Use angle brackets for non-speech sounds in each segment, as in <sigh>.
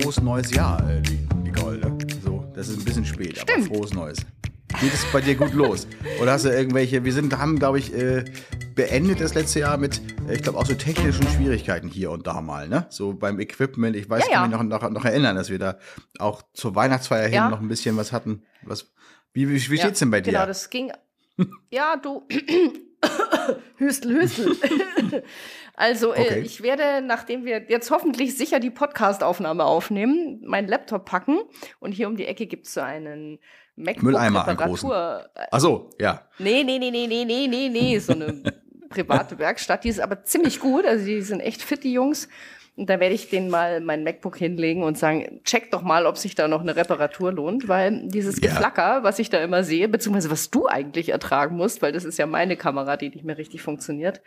Frohes neues Jahr, äh, Nicole. So, das ist ein bisschen spät, aber Stimmt. frohes neues. Geht es bei dir gut los? Oder hast du irgendwelche, wir sind, haben, glaube ich, äh, beendet das letzte Jahr mit, äh, ich glaube, auch so technischen Schwierigkeiten hier und da mal, ne? So beim Equipment. Ich weiß, Ja, kann ja. mich noch, noch, noch erinnern, dass wir da auch zur Weihnachtsfeier hin Ja. noch ein bisschen was hatten. Was, wie wie, wie Ja, steht's denn bei dir? Genau, das ging. <laughs> Ja, du. <clears throat> <laughs> Hüstel, Hüstel. <laughs> also, Okay. äh, ich werde, nachdem wir jetzt hoffentlich sicher die Podcast-Aufnahme aufnehmen, meinen Laptop packen. Und hier um die Ecke gibt es so einen Mülleimer, einen großen. MacBook-Reparatur. Ach so, ja. Nee, nee, nee, nee, nee, nee, nee, nee. So eine <laughs> private Werkstatt, die ist aber ziemlich gut. Also die sind echt fit, die Jungs. Und da werde ich denen mal mein MacBook hinlegen und sagen, check doch mal, ob sich da noch eine Reparatur lohnt, weil dieses Ja. Geflacker, was ich da immer sehe, beziehungsweise was du eigentlich ertragen musst, weil das ist ja meine Kamera, die nicht mehr richtig funktioniert.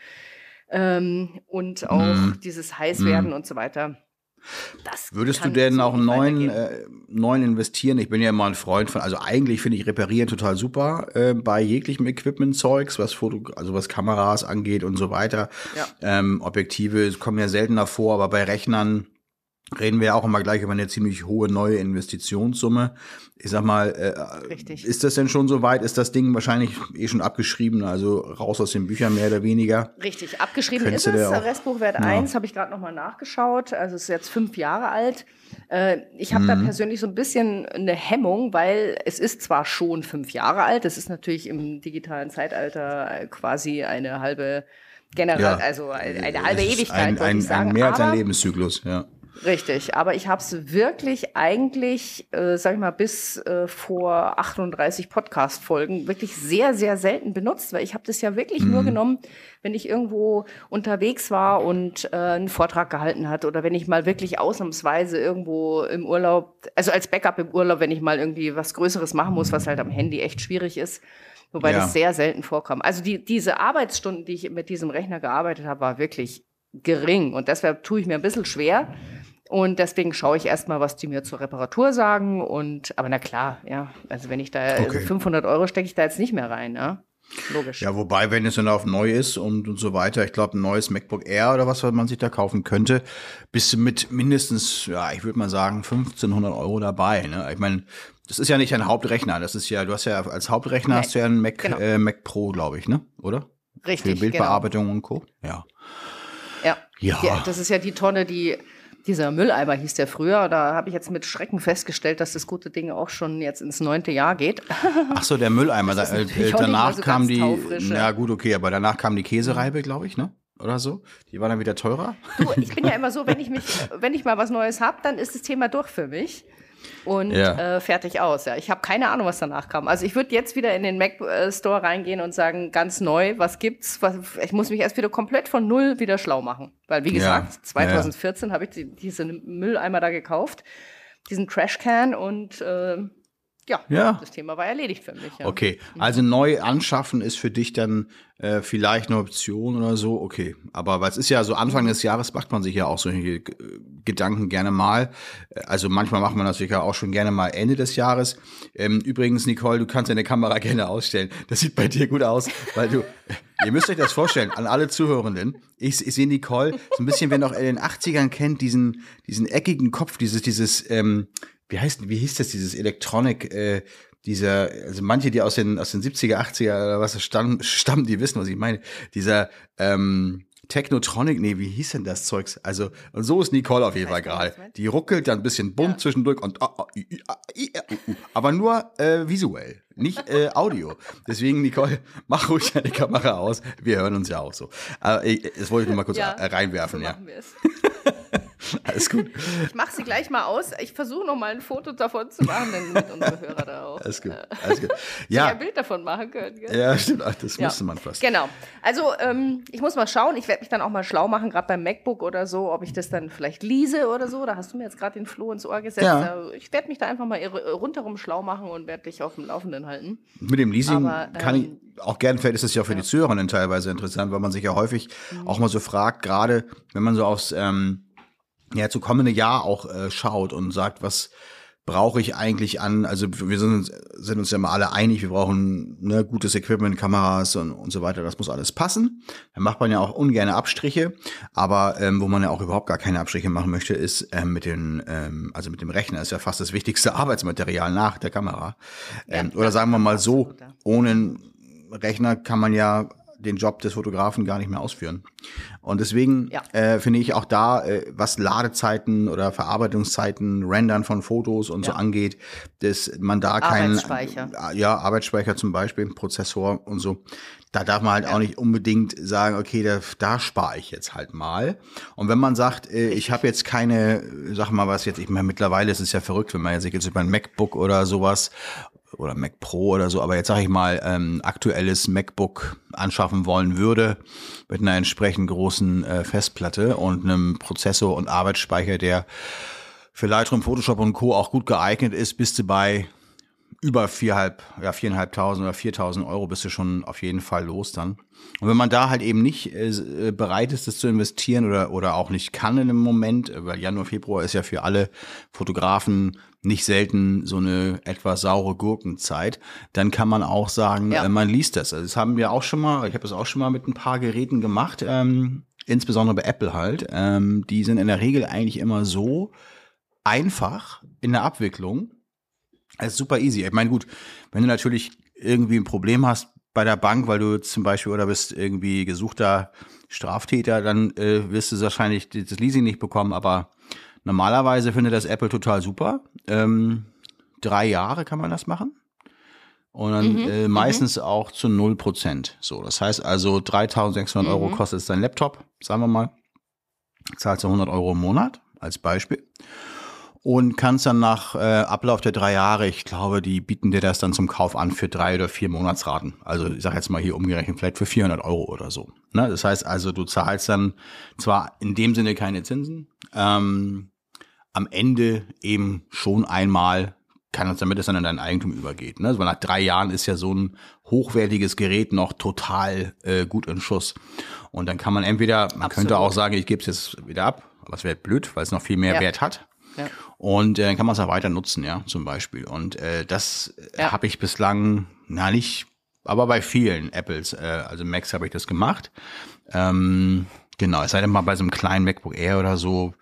Ähm, und auch Mhm. dieses Heißwerden und so weiter. Das Würdest du denn auch einen neuen, äh, neuen investieren? Ich bin ja immer ein Freund von, also eigentlich finde ich Reparieren total super äh, bei jeglichem Equipment-Zeugs, was Foto, also was Kameras angeht und so weiter. Ja. Ähm, Objektive kommen ja seltener vor, aber bei Rechnern reden wir ja auch immer gleich über eine ziemlich hohe neue Investitionssumme. Ich sag mal, äh, Richtig. ist das denn schon so weit? Ist das Ding wahrscheinlich eh schon abgeschrieben, also raus aus den Büchern mehr oder weniger? Richtig, abgeschrieben Könntest ist es. auch- Restbuchwert Ja. 1 habe ich gerade nochmal nachgeschaut. Also es ist jetzt fünf Jahre alt. Äh, ich habe da Mhm. persönlich so ein bisschen eine Hemmung, weil es ist zwar schon fünf Jahre alt, es ist natürlich im digitalen Zeitalter äh, quasi eine halbe General, Ja. also eine, halbe Ewigkeit, ein, ein, ich sagen. ein mehr als ein Lebenszyklus, ja. Richtig, aber ich habe es wirklich eigentlich, äh, sag ich mal, bis äh, vor 38 Podcast-Folgen wirklich sehr, sehr selten benutzt, weil ich habe das ja wirklich nur genommen, wenn ich irgendwo unterwegs war und äh, einen Vortrag gehalten hat oder wenn ich mal wirklich ausnahmsweise irgendwo im Urlaub, also als Backup im Urlaub, wenn ich mal irgendwie was Größeres machen muss, was halt am Handy echt schwierig ist. Wobei Ja. das sehr selten vorkam. Also die, diese Arbeitsstunden, die ich mit diesem Rechner gearbeitet habe, war wirklich gering. Und deshalb tue ich mir ein bisschen schwer. Und deswegen schaue ich erstmal, was die mir zur Reparatur sagen. Und, aber na klar, ja, also wenn ich da, also Okay. 500 Euro stecke ich da jetzt nicht mehr rein, ja. Logisch. Ja, wobei, wenn es dann auf neu ist und, und so weiter, ich glaube, ein neues MacBook Air oder was man sich da kaufen könnte, bist du mit mindestens, ja, ich würde mal sagen, 1500 Euro dabei. Ne? Ich meine, das ist ja nicht ein Hauptrechner, das ist ja, du hast ja als Hauptrechner Nee, hast du ja einen Mac, genau. äh, Mac Pro, glaube ich, ne? Oder? Richtig, Für Bildbearbeitung und Co. Ja. Ja. Ja. ja. Das ist ja die Tonne, die, dieser Mülleimer hieß der früher. Da habe ich jetzt mit Schrecken festgestellt, dass das gute Ding auch schon jetzt ins neunte Jahr geht. Ach so, der Mülleimer, da, äh, nicht danach so kam die, taufrisch, ja. ja gut, okay, aber danach kam die Käsereibe, glaube ich, ne? Oder so? Die war dann wieder teurer? Du, ich bin ja immer so, wenn ich mich, wenn ich mal was Neues habe, dann ist das Thema durch für mich. Und Ja. äh, fertig aus. Ja, ich habe keine Ahnung, was danach kam. Also ich würde jetzt wieder in den Mac äh, Store reingehen und sagen, ganz neu, was gibt's? Was, ich muss mich erst wieder komplett von null wieder schlau machen, weil wie Ja. gesagt, 2014 habe ich die, diese Mülleimer da gekauft, diesen Trashcan und äh, ja, Ja. das Thema war erledigt für mich. Ja. Okay, also neu anschaffen ist für dich dann äh, vielleicht eine Option oder so, okay. Aber weil es ist ja so Anfang des Jahres macht man sich ja auch solche Gedanken gerne mal. Äh, Also manchmal macht man das sicher auch schon gerne mal Ende des Jahres. Ähm, übrigens, Nicole, du kannst deine Kamera <laughs> gerne ausstellen. Das sieht bei dir gut aus, weil du, ihr müsst euch das vorstellen, an alle Zuhörenden. Ich, ich sehe Nicole so ein bisschen, wer noch in den 80ern kennt, diesen, diesen eckigen Kopf, dieses, dieses, ähm, wie heißt, wie hieß das, dieses Electronic, äh, dieser, also manche, die aus den, aus den 70er, 80er oder was stammen, <laughs> stammen, die wissen, was ich meine. Dieser, ähm, Technotronic, nee, wie hieß denn das Zeugs? Also, und so ist Nicole auf jeden Fall gerade. Die ruckelt dann ein bisschen bunt zwischendurch und, ah, uh, uh. aber nur äh, visuell, nicht äh, <laughs> Audio. Deswegen, Nicole, <laughs> mach ruhig deine Kamera aus. Wir hören uns ja auch so. Aber ich, das wollte ich nur mal kurz Ja, äh, reinwerfen, so ja. Alles gut. Ich mache sie gleich mal aus. Ich versuche noch mal ein Foto davon zu machen, damit unsere Hörer da auch Alles gut. äh, Alles gut. ja. Ja, ein Bild davon machen können. Gell? ja, stimmt. Ach, das Ja. musste man fast. Genau. Also ähm, ich muss mal schauen. Ich werde mich dann auch mal schlau machen, gerade beim MacBook oder so, ob ich das dann vielleicht lease oder so. Da hast du mir jetzt gerade den Floh ins Ohr gesetzt. Ja. Äh, Ich werde mich da einfach mal rundherum schlau machen und werde dich auf dem Laufenden halten. Mit dem Leasing Aber, kann ich ähm, auch gerne, vielleicht ist es ja auch für die Zuhörerinnen teilweise interessant, weil man sich ja häufig Mhm. auch mal so fragt, gerade wenn man so aufs ähm, ja, zu kommende Jahr auch äh, schaut und sagt, was brauche ich eigentlich an, also wir sind, sind uns ja mal alle einig, wir brauchen ne, gutes Equipment, Kameras und, und so weiter, das muss alles passen. Da macht man ja auch ungern Abstriche, aber ähm, wo man ja auch überhaupt gar keine Abstriche machen möchte, ist ähm, mit den, ähm, also mit dem Rechner ist ja fast das wichtigste <laughs> Arbeitsmaterial nach der Kamera. Ähm, ja, oder sagen wir mal so, ohne Rechner kann man ja den Job des Fotografen gar nicht mehr ausführen. Und deswegen ja. äh, finde ich auch da, äh, was Ladezeiten oder Verarbeitungszeiten, Rendern von Fotos und ja. so angeht, dass man da keinen Arbeitsspeicher. Äh, ja, Arbeitsspeicher zum Beispiel, Prozessor und so. Da darf man halt ja. auch nicht unbedingt sagen, okay, da, da spare ich jetzt halt mal. Und wenn man sagt, äh, ich habe jetzt keine, sag mal was jetzt, ich meine, mittlerweile ist es ja verrückt, wenn man sich jetzt über ein MacBook oder sowas oder Mac Pro oder so, aber jetzt sage ich mal, ähm, aktuelles MacBook anschaffen wollen würde, mit einer entsprechend großen äh, Festplatte und einem Prozessor und Arbeitsspeicher, der für Lightroom, Photoshop und Co. auch gut geeignet ist, bist du bei über vierhalb, ja, viereinhalbtausend oder viertausend Euro bist du schon auf jeden Fall los dann. Und wenn man da halt eben nicht äh, bereit ist, das zu investieren oder, oder auch nicht kann in dem Moment, weil Januar, Februar ist ja für alle Fotografen nicht selten so eine etwas saure Gurkenzeit, dann kann man auch sagen, ja. äh, man liest das. Also das haben wir auch schon mal, ich habe das auch schon mal mit ein paar Geräten gemacht, ähm, insbesondere bei Apple halt. Ähm, die sind in der Regel eigentlich immer so einfach in der Abwicklung. Es ist super easy. Ich meine, gut, wenn du natürlich irgendwie ein Problem hast bei der Bank, weil du zum Beispiel oder bist irgendwie gesuchter Straftäter, dann äh, wirst du wahrscheinlich das Leasing nicht bekommen, aber Normalerweise findet das Apple total super. Ähm, drei Jahre kann man das machen. Und dann mhm, äh, meistens mhm. auch zu 0%. So, das heißt also 3600 Euro mhm. kostet dein Laptop, sagen wir mal. Zahlst du 100 Euro im Monat als Beispiel. Und kannst dann nach äh, Ablauf der drei Jahre, ich glaube, die bieten dir das dann zum Kauf an für drei oder vier Monatsraten. Also ich sage jetzt mal hier umgerechnet, vielleicht für 400 Euro oder so. Ne? Das heißt also, du zahlst dann zwar in dem Sinne keine Zinsen, ähm, am Ende eben schon einmal kann es damit es dann in dein Eigentum übergeht. Ne? Also nach drei Jahren ist ja so ein hochwertiges Gerät noch total äh, gut in Schuss. Und dann kann man entweder, man Absolut. könnte auch sagen, ich gebe es jetzt wieder ab, aber es wäre blöd, weil es noch viel mehr ja. Wert hat. Ja. Und äh, dann kann man es auch weiter nutzen, ja, zum Beispiel. Und äh, das äh, ja. habe ich bislang, na nicht, aber bei vielen Apples, äh, also Macs habe ich das gemacht. Ähm, genau, es sei denn mal bei so einem kleinen MacBook Air oder so,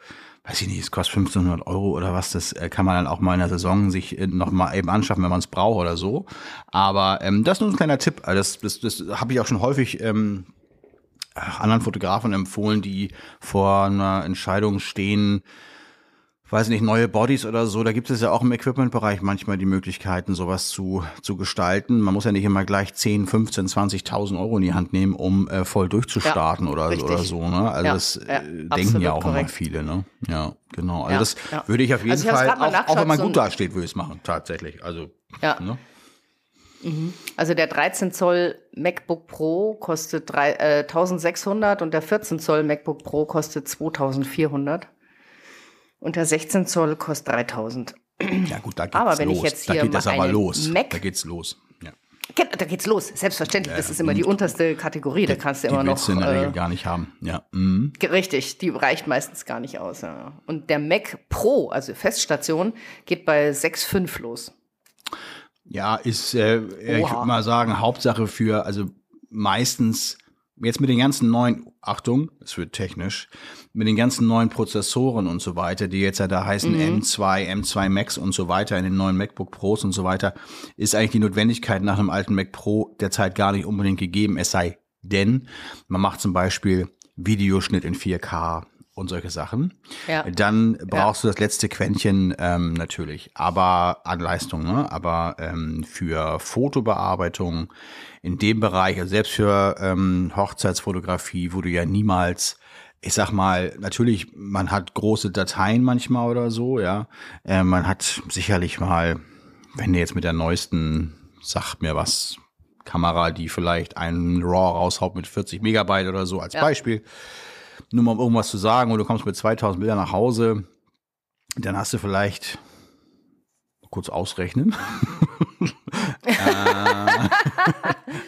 weiß ich nicht, es kostet 1500 Euro oder was, das äh, kann man dann auch mal in der Saison sich äh, noch mal eben anschaffen, wenn man es braucht oder so. Aber ähm, das ist nur ein kleiner Tipp. Also das, das, das habe ich auch schon häufig ähm, anderen Fotografen empfohlen, die vor einer Entscheidung stehen, weiß nicht, neue Bodies oder so, da gibt es ja auch im Equipment-Bereich manchmal die Möglichkeiten, sowas zu, zu gestalten. Man muss ja nicht immer gleich 10, 15, 20.000 Euro in die Hand nehmen, um äh, voll durchzustarten ja, oder, oder so. Ne? Also ja, das äh, denken ja auch korrekt. immer viele. Ne? Ja, genau. Also das würde ich auf jeden also Fall, auch, auch wenn man gut dasteht, würde ich es machen, tatsächlich. Also, ja. Ne? Mhm. Also der 13 Zoll MacBook Pro kostet drei, äh, 1600 und der 14 Zoll MacBook Pro kostet 2400. Und der 16 Zoll kostet 3000. Ja gut, da <clears throat> geht's aber wenn los. Ich jetzt hier da geht das aber los. Mac da geht's los. Ja. Da geht's los, selbstverständlich. Das ist immer die unterste Kategorie. Da kannst du immer noch. Die in der Regel äh, gar nicht haben. Ja. Mhm. Richtig, die reicht meistens gar nicht aus. Ja. Und der Mac Pro, also Feststation, geht bei 6,5 los. Ja, ist, äh, ich würde mal sagen, Hauptsache für, also meistens jetzt mit den ganzen neuen, Achtung, es wird technisch, mit den ganzen neuen Prozessoren und so weiter, die jetzt ja da heißen mhm. M2, M2 Max und so weiter in den neuen MacBook Pros und so weiter, ist eigentlich die Notwendigkeit nach einem alten Mac Pro derzeit gar nicht unbedingt gegeben, es sei denn, man macht zum Beispiel Videoschnitt in 4K und solche Sachen. Ja. Dann brauchst ja. du das letzte Quäntchen ähm, natürlich, aber an Leistung, ne? aber ähm, für Fotobearbeitung in dem Bereich, also selbst für ähm, Hochzeitsfotografie, wo du ja niemals ich sag mal, natürlich, man hat große Dateien manchmal oder so, ja. Äh, man hat sicherlich mal, wenn du jetzt mit der neuesten, sagt mir was, Kamera, die vielleicht einen RAW raushaut mit 40 Megabyte oder so als ja. Beispiel, nur mal um irgendwas zu sagen, und du kommst mit 2000 Bildern nach Hause, dann hast du vielleicht kurz ausrechnen. äh, <laughs>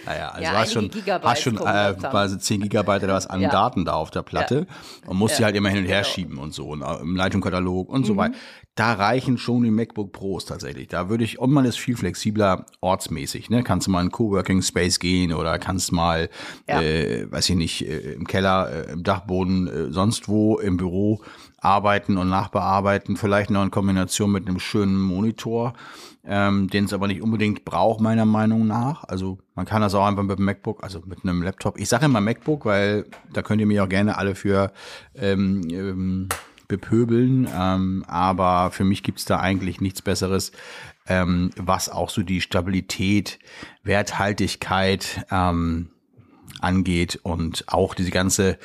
naja, also ja, hast schon, hast schon äh, quasi 10 Gigabyte oder was an ja. Daten da auf der Platte ja. und musst ja. die halt immer hin und her genau. schieben und so, und äh, im Leitungskatalog und mhm. so weiter. da reichen schon die MacBook Pros tatsächlich. Da würde ich, und man ist viel flexibler ortsmäßig, ne? Kannst du mal in Coworking Space gehen oder kannst mal, äh, weiß ich nicht, äh, im Keller, äh, im Dachboden, äh, sonst wo im Büro arbeiten und nachbearbeiten, vielleicht noch in Kombination mit einem schönen Monitor, ähm, den es aber nicht unbedingt braucht, meiner Meinung nach. Also man kann das auch einfach mit dem MacBook, also mit einem Laptop. Ich sage immer MacBook, weil da könnt ihr mich auch gerne alle für ähm, ähm, bepöbeln. Ähm, aber für mich gibt's da eigentlich nichts Besseres, ähm, was auch so die Stabilität, Werthaltigkeit ähm, angeht und auch diese ganze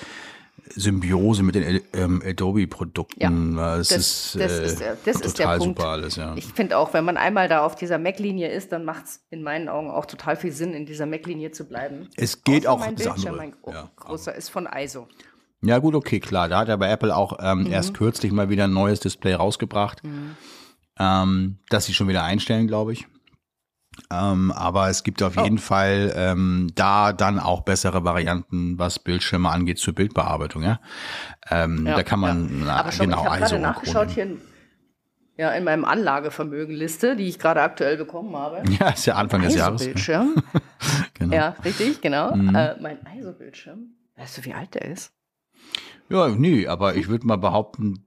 Symbiose mit den ähm, Adobe-Produkten. Ja, das, das, ist, das, äh, ist, das ist der Punkt. super alles. Ja. Ich finde auch, wenn man einmal da auf dieser Mac-Linie ist, dann macht es in meinen Augen auch total viel Sinn, in dieser Mac-Linie zu bleiben. Es geht Außer auch mein Bildschirm, mein ja. großer ist von ISO. Ja, gut, okay, klar. Da hat ja bei Apple auch ähm, mhm. erst kürzlich mal wieder ein neues Display rausgebracht. Mhm. Ähm, das sie schon wieder einstellen, glaube ich. Ähm, aber es gibt auf oh. jeden Fall ähm, da dann auch bessere Varianten, was Bildschirme angeht zur Bildbearbeitung. Ja, ähm, ja da kann man ja. na, aber schon, genau ich habe gerade nachgeschaut hier in, ja in meinem Anlagevermögenliste, die ich gerade aktuell bekommen habe. <laughs> Ja, ist ja Anfang des Jahres. Bildschirm. <laughs> genau. Ja, richtig, genau. Mhm. Äh, mein ISO-Bildschirm. Weißt du, wie alt der ist? Ja, nee, aber ich würde mal behaupten,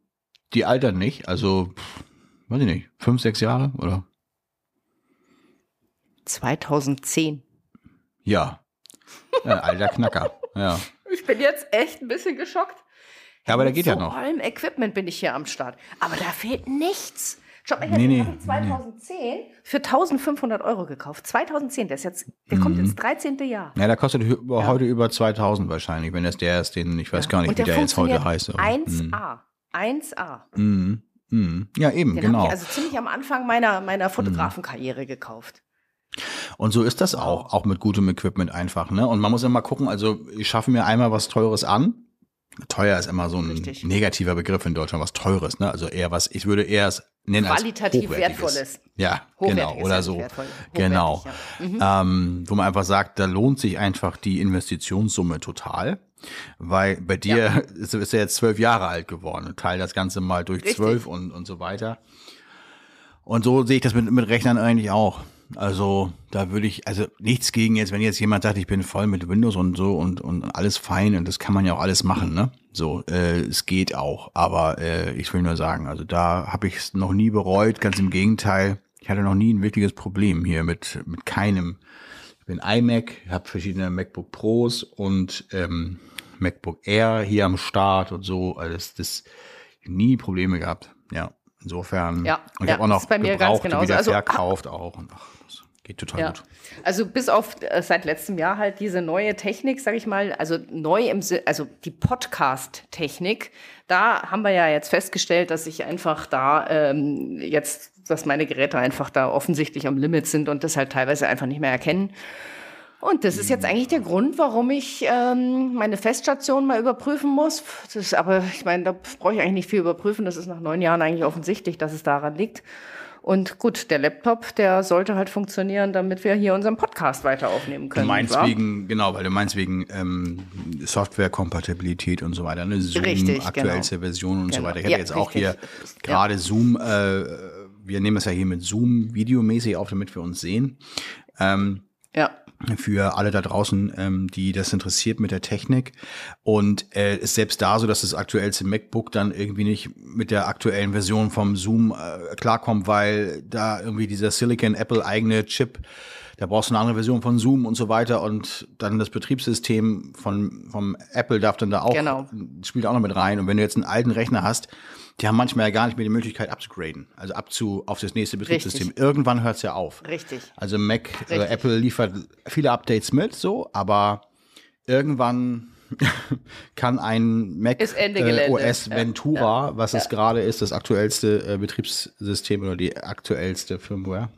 die altern nicht. Also, weiß ich nicht, fünf, sechs Jahre oder? 2010. Ja. ja alter Knacker. Ja. Ich bin jetzt echt ein bisschen geschockt. Ja, aber der geht so ja noch. Vor allem Equipment bin ich hier am Start. Aber da fehlt nichts. Schau mal, nee, nee, 2010 nee. für 1500 Euro gekauft. 2010, der ist jetzt, der mhm. kommt ins 13. Jahr. Ja, der kostet ja. heute über 2000 wahrscheinlich, wenn das der ist, den, ich weiß ja. gar nicht, Und wie der, der jetzt heute heißt. 1A. 1A. Mhm. Mhm. Ja, eben, den genau. Ich also ziemlich am Anfang meiner, meiner Fotografenkarriere gekauft. Und so ist das auch, auch mit gutem Equipment einfach, ne? Und man muss immer gucken, also ich schaffe mir einmal was Teures an, Teuer ist immer so ein Richtig. negativer Begriff in Deutschland, was Teures, ne? Also eher was, ich würde eher es nennen Qualitativ als wertvolles. Ja, genau, oder so. Genau. Ja. Mhm. Ähm, wo man einfach sagt, da lohnt sich einfach die Investitionssumme total. Weil bei dir ja. <laughs> ist, ist er jetzt zwölf Jahre alt geworden und teile das Ganze mal durch zwölf und, und so weiter. Und so sehe ich das mit, mit Rechnern eigentlich auch. Also da würde ich, also nichts gegen jetzt, wenn jetzt jemand sagt, ich bin voll mit Windows und so und, und alles fein und das kann man ja auch alles machen, ne? So, äh, es geht auch. Aber äh, ich will nur sagen, also da habe ich es noch nie bereut, ganz im Gegenteil. Ich hatte noch nie ein wirkliches Problem hier mit, mit keinem. Ich bin iMac, habe verschiedene MacBook Pros und ähm, MacBook Air hier am Start und so. Also das, das nie Probleme gehabt. Ja. Insofern. Ja, und ich ja, habe auch noch bei mir gebraucht, ganz wieder also, verkauft auch. Und ach, Geht total ja. gut. Also bis auf äh, seit letztem Jahr halt diese neue Technik, sage ich mal, also neu im also die Podcast-Technik, da haben wir ja jetzt festgestellt, dass ich einfach da ähm, jetzt, dass meine Geräte einfach da offensichtlich am Limit sind und das halt teilweise einfach nicht mehr erkennen. Und das ist jetzt eigentlich der Grund, warum ich ähm, meine Feststation mal überprüfen muss. Das ist, aber ich meine, da brauche ich eigentlich nicht viel überprüfen. Das ist nach neun Jahren eigentlich offensichtlich, dass es daran liegt. Und gut, der Laptop, der sollte halt funktionieren, damit wir hier unseren Podcast weiter aufnehmen können. Du meinst wegen, genau, weil du meinst wegen ähm, Softwarekompatibilität und so weiter, ne? Zoom, richtig, aktuellste genau. Version und genau. so weiter. Ich ja, jetzt auch hier gerade ja. Zoom, äh, wir nehmen es ja hier mit Zoom videomäßig auf, damit wir uns sehen. Ähm, ja für alle da draußen, ähm, die das interessiert mit der Technik. Und äh, ist selbst da so, dass das aktuellste MacBook dann irgendwie nicht mit der aktuellen Version vom Zoom äh, klarkommt, weil da irgendwie dieser Silicon Apple eigene Chip, da brauchst du eine andere Version von Zoom und so weiter und dann das Betriebssystem von vom Apple darf dann da auch genau. spielt auch noch mit rein. Und wenn du jetzt einen alten Rechner hast, die haben manchmal ja gar nicht mehr die Möglichkeit abzugraden, also abzu auf das nächste Betriebssystem. Richtig. Irgendwann hört es ja auf. Richtig. Also Mac, also Apple liefert viele Updates mit, so, aber irgendwann <laughs> kann ein Mac äh, OS Ventura, ja. was ja. es gerade ist, das aktuellste äh, Betriebssystem oder die aktuellste Firmware,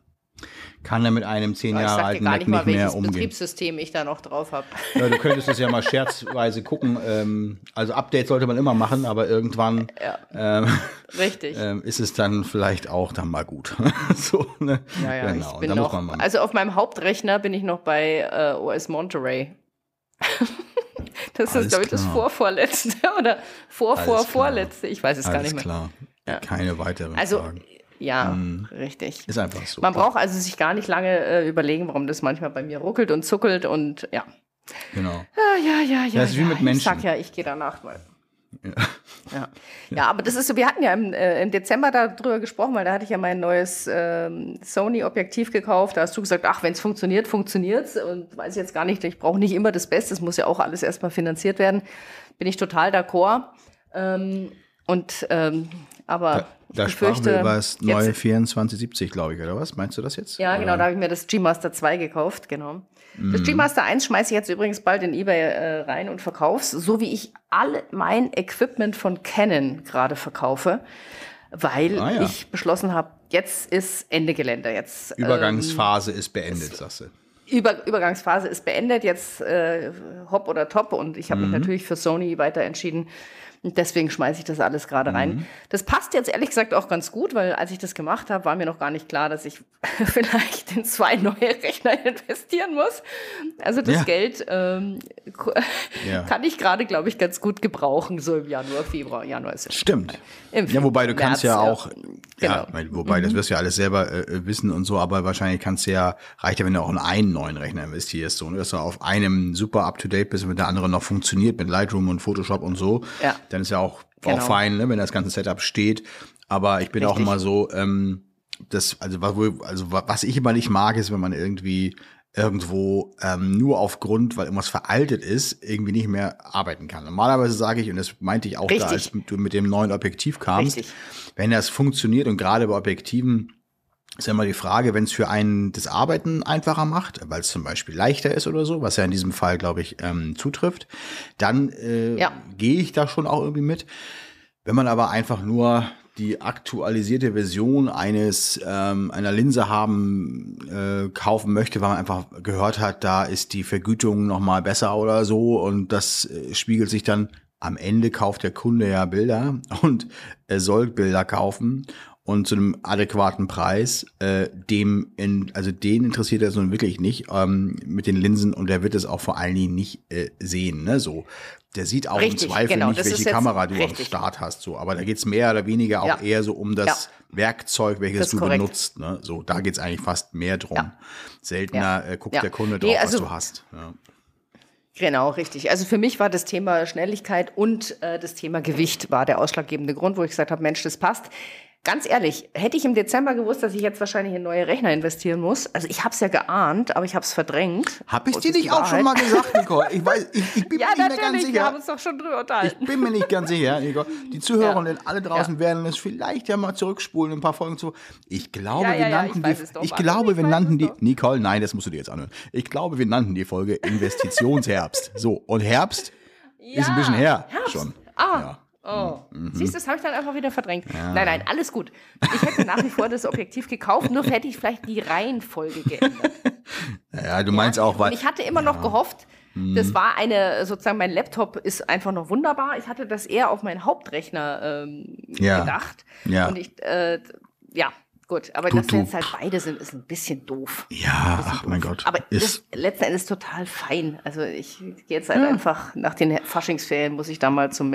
kann er mit einem zehn Jahre alten Mac nicht, mal, mehr umgehen. Betriebssystem ich da noch drauf habe. Ja, du könntest es ja mal scherzweise gucken. Ähm, also Updates sollte man immer machen, aber irgendwann ja. ähm, Richtig. Ähm, ist es dann vielleicht auch dann mal gut. <laughs> so, ne? Ja, ja, genau. ich bin noch, also auf meinem Hauptrechner bin ich noch bei äh, OS Monterey. <laughs> das Alles ist, glaube ich, das vorvorletzte <laughs> oder vorvorvorletzte. Ich weiß es Alles gar nicht mehr. Klar. Ja. Keine weiteren also, Fragen. Ja, hm. richtig. Ist einfach so. Man braucht also sich gar nicht lange äh, überlegen, warum das manchmal bei mir ruckelt und zuckelt und ja. Genau. Ja, ja, ja, ja. Das ist wie mit Menschen. Ich sag ja, ich gehe danach mal. Ja. <laughs> ja. Ja. aber das ist so, wir hatten ja im, äh, im Dezember darüber gesprochen, weil da hatte ich ja mein neues ähm, Sony-Objektiv gekauft. Da hast du gesagt, ach, wenn es funktioniert, funktioniert es. Und weiß jetzt gar nicht, ich brauche nicht immer das Beste, es muss ja auch alles erstmal finanziert werden. Bin ich total d'accord. Ähm, und ähm, aber da, da sprachen wir über das neue 2470, glaube ich, oder was? Meinst du das jetzt? Ja, genau, da habe ich mir das G-Master 2 gekauft, genau. Das G-Master 1 schmeiße ich jetzt übrigens bald in Ebay äh, rein und verkauf's, so wie ich all mein Equipment von Canon gerade verkaufe, weil ah, ja. ich beschlossen habe, jetzt ist Ende Gelände. Jetzt, Übergangsphase ähm, ist beendet, sagst du. Über, Übergangsphase ist beendet, jetzt äh, hopp oder top und ich habe mhm. mich natürlich für Sony weiter entschieden, und deswegen schmeiße ich das alles gerade rein. Mhm. Das passt jetzt ehrlich gesagt auch ganz gut, weil als ich das gemacht habe, war mir noch gar nicht klar, dass ich <laughs> vielleicht in zwei neue <laughs> Rechner investieren muss. Also das ja. Geld ähm, ja. <laughs> kann ich gerade, glaube ich, ganz gut gebrauchen, so im Januar, Februar, Januar ist es. Stimmt. ja, wobei du März, kannst ja auch, ja, genau. wobei mhm. das wirst du ja alles selber äh, wissen und so, aber wahrscheinlich kannst du ja, reicht ja, wenn du auch in einen neuen Rechner investierst, so, ne, dass du auf einem super up-to-date bist und mit der anderen noch funktioniert mit Lightroom und Photoshop und so. Ja dann ist ja auch, genau. auch fein, ne, wenn das ganze Setup steht. Aber ich bin Richtig. auch immer so, ähm, das, also, also was ich immer nicht mag, ist, wenn man irgendwie irgendwo ähm, nur aufgrund, weil irgendwas veraltet ist, irgendwie nicht mehr arbeiten kann. Normalerweise sage ich, und das meinte ich auch Richtig. da, als du mit dem neuen Objektiv kamst, Richtig. wenn das funktioniert und gerade bei Objektiven ist ja immer die Frage, wenn es für einen das Arbeiten einfacher macht, weil es zum Beispiel leichter ist oder so, was ja in diesem Fall, glaube ich, ähm, zutrifft, dann äh, ja. gehe ich da schon auch irgendwie mit. Wenn man aber einfach nur die aktualisierte Version eines ähm, einer Linse haben äh, kaufen möchte, weil man einfach gehört hat, da ist die Vergütung noch mal besser oder so und das äh, spiegelt sich dann am Ende kauft der Kunde ja Bilder <laughs> und er soll Bilder kaufen und zu einem adäquaten Preis, äh, dem in, also den interessiert er so wirklich nicht ähm, mit den Linsen und der wird es auch vor allen Dingen nicht äh, sehen, ne? So, der sieht auch richtig, im Zweifel genau, nicht, welche Kamera du richtig. am Start hast, so, aber da geht's mehr oder weniger auch ja. eher so um das ja. Werkzeug, welches du korrekt. benutzt, ne? So, da geht's eigentlich fast mehr drum. Ja. Seltener äh, guckt der Kunde drauf, nee, also, was du hast. Ja. Genau, richtig. Also für mich war das Thema Schnelligkeit und äh, das Thema Gewicht war der ausschlaggebende Grund, wo ich gesagt habe, Mensch, das passt. Ganz ehrlich, hätte ich im Dezember gewusst, dass ich jetzt wahrscheinlich in neue Rechner investieren muss. Also ich habe es ja geahnt, aber ich habe es verdrängt. Habe ich dir nicht auch schon mal gesagt, Nicole? Ich weiß, ich, ich bin <laughs> ja, mir nicht mehr ganz sicher. Wir haben uns doch schon drüber unterhalten. Ich bin mir nicht ganz sicher, Nicole. Die Zuhörerinnen ja. alle draußen ja. werden es vielleicht ja mal zurückspulen, ein paar Folgen zu. Ich glaube, wir nannten die. Ich, ich glaube, wir nannten die. Nicole, nein, das musst du dir jetzt anhören. Ich glaube, wir nannten die Folge Investitionsherbst. so und Herbst <laughs> ist ein bisschen her Herbst. schon. Ah. Oh, mhm. siehst du, das habe ich dann einfach wieder verdrängt. Ja. Nein, nein, alles gut. Ich hätte nach wie vor das Objektiv gekauft, nur hätte ich vielleicht die Reihenfolge geändert. <laughs> Ja, du meinst ja. auch, weil. Und ich hatte immer ja. noch gehofft, das mhm. war eine, sozusagen, mein Laptop ist einfach noch wunderbar. Ich hatte das eher auf meinen Hauptrechner ähm, ja. gedacht. Ja. Und ich, äh, ja, Gut, aber du, dass wir jetzt halt beide sind, ist ein bisschen doof. Ja, bisschen ach doof. mein Gott. Aber ist letzten Endes total fein. Also ich gehe jetzt halt ja. einfach nach den Faschingsferien muss ich da mal zum,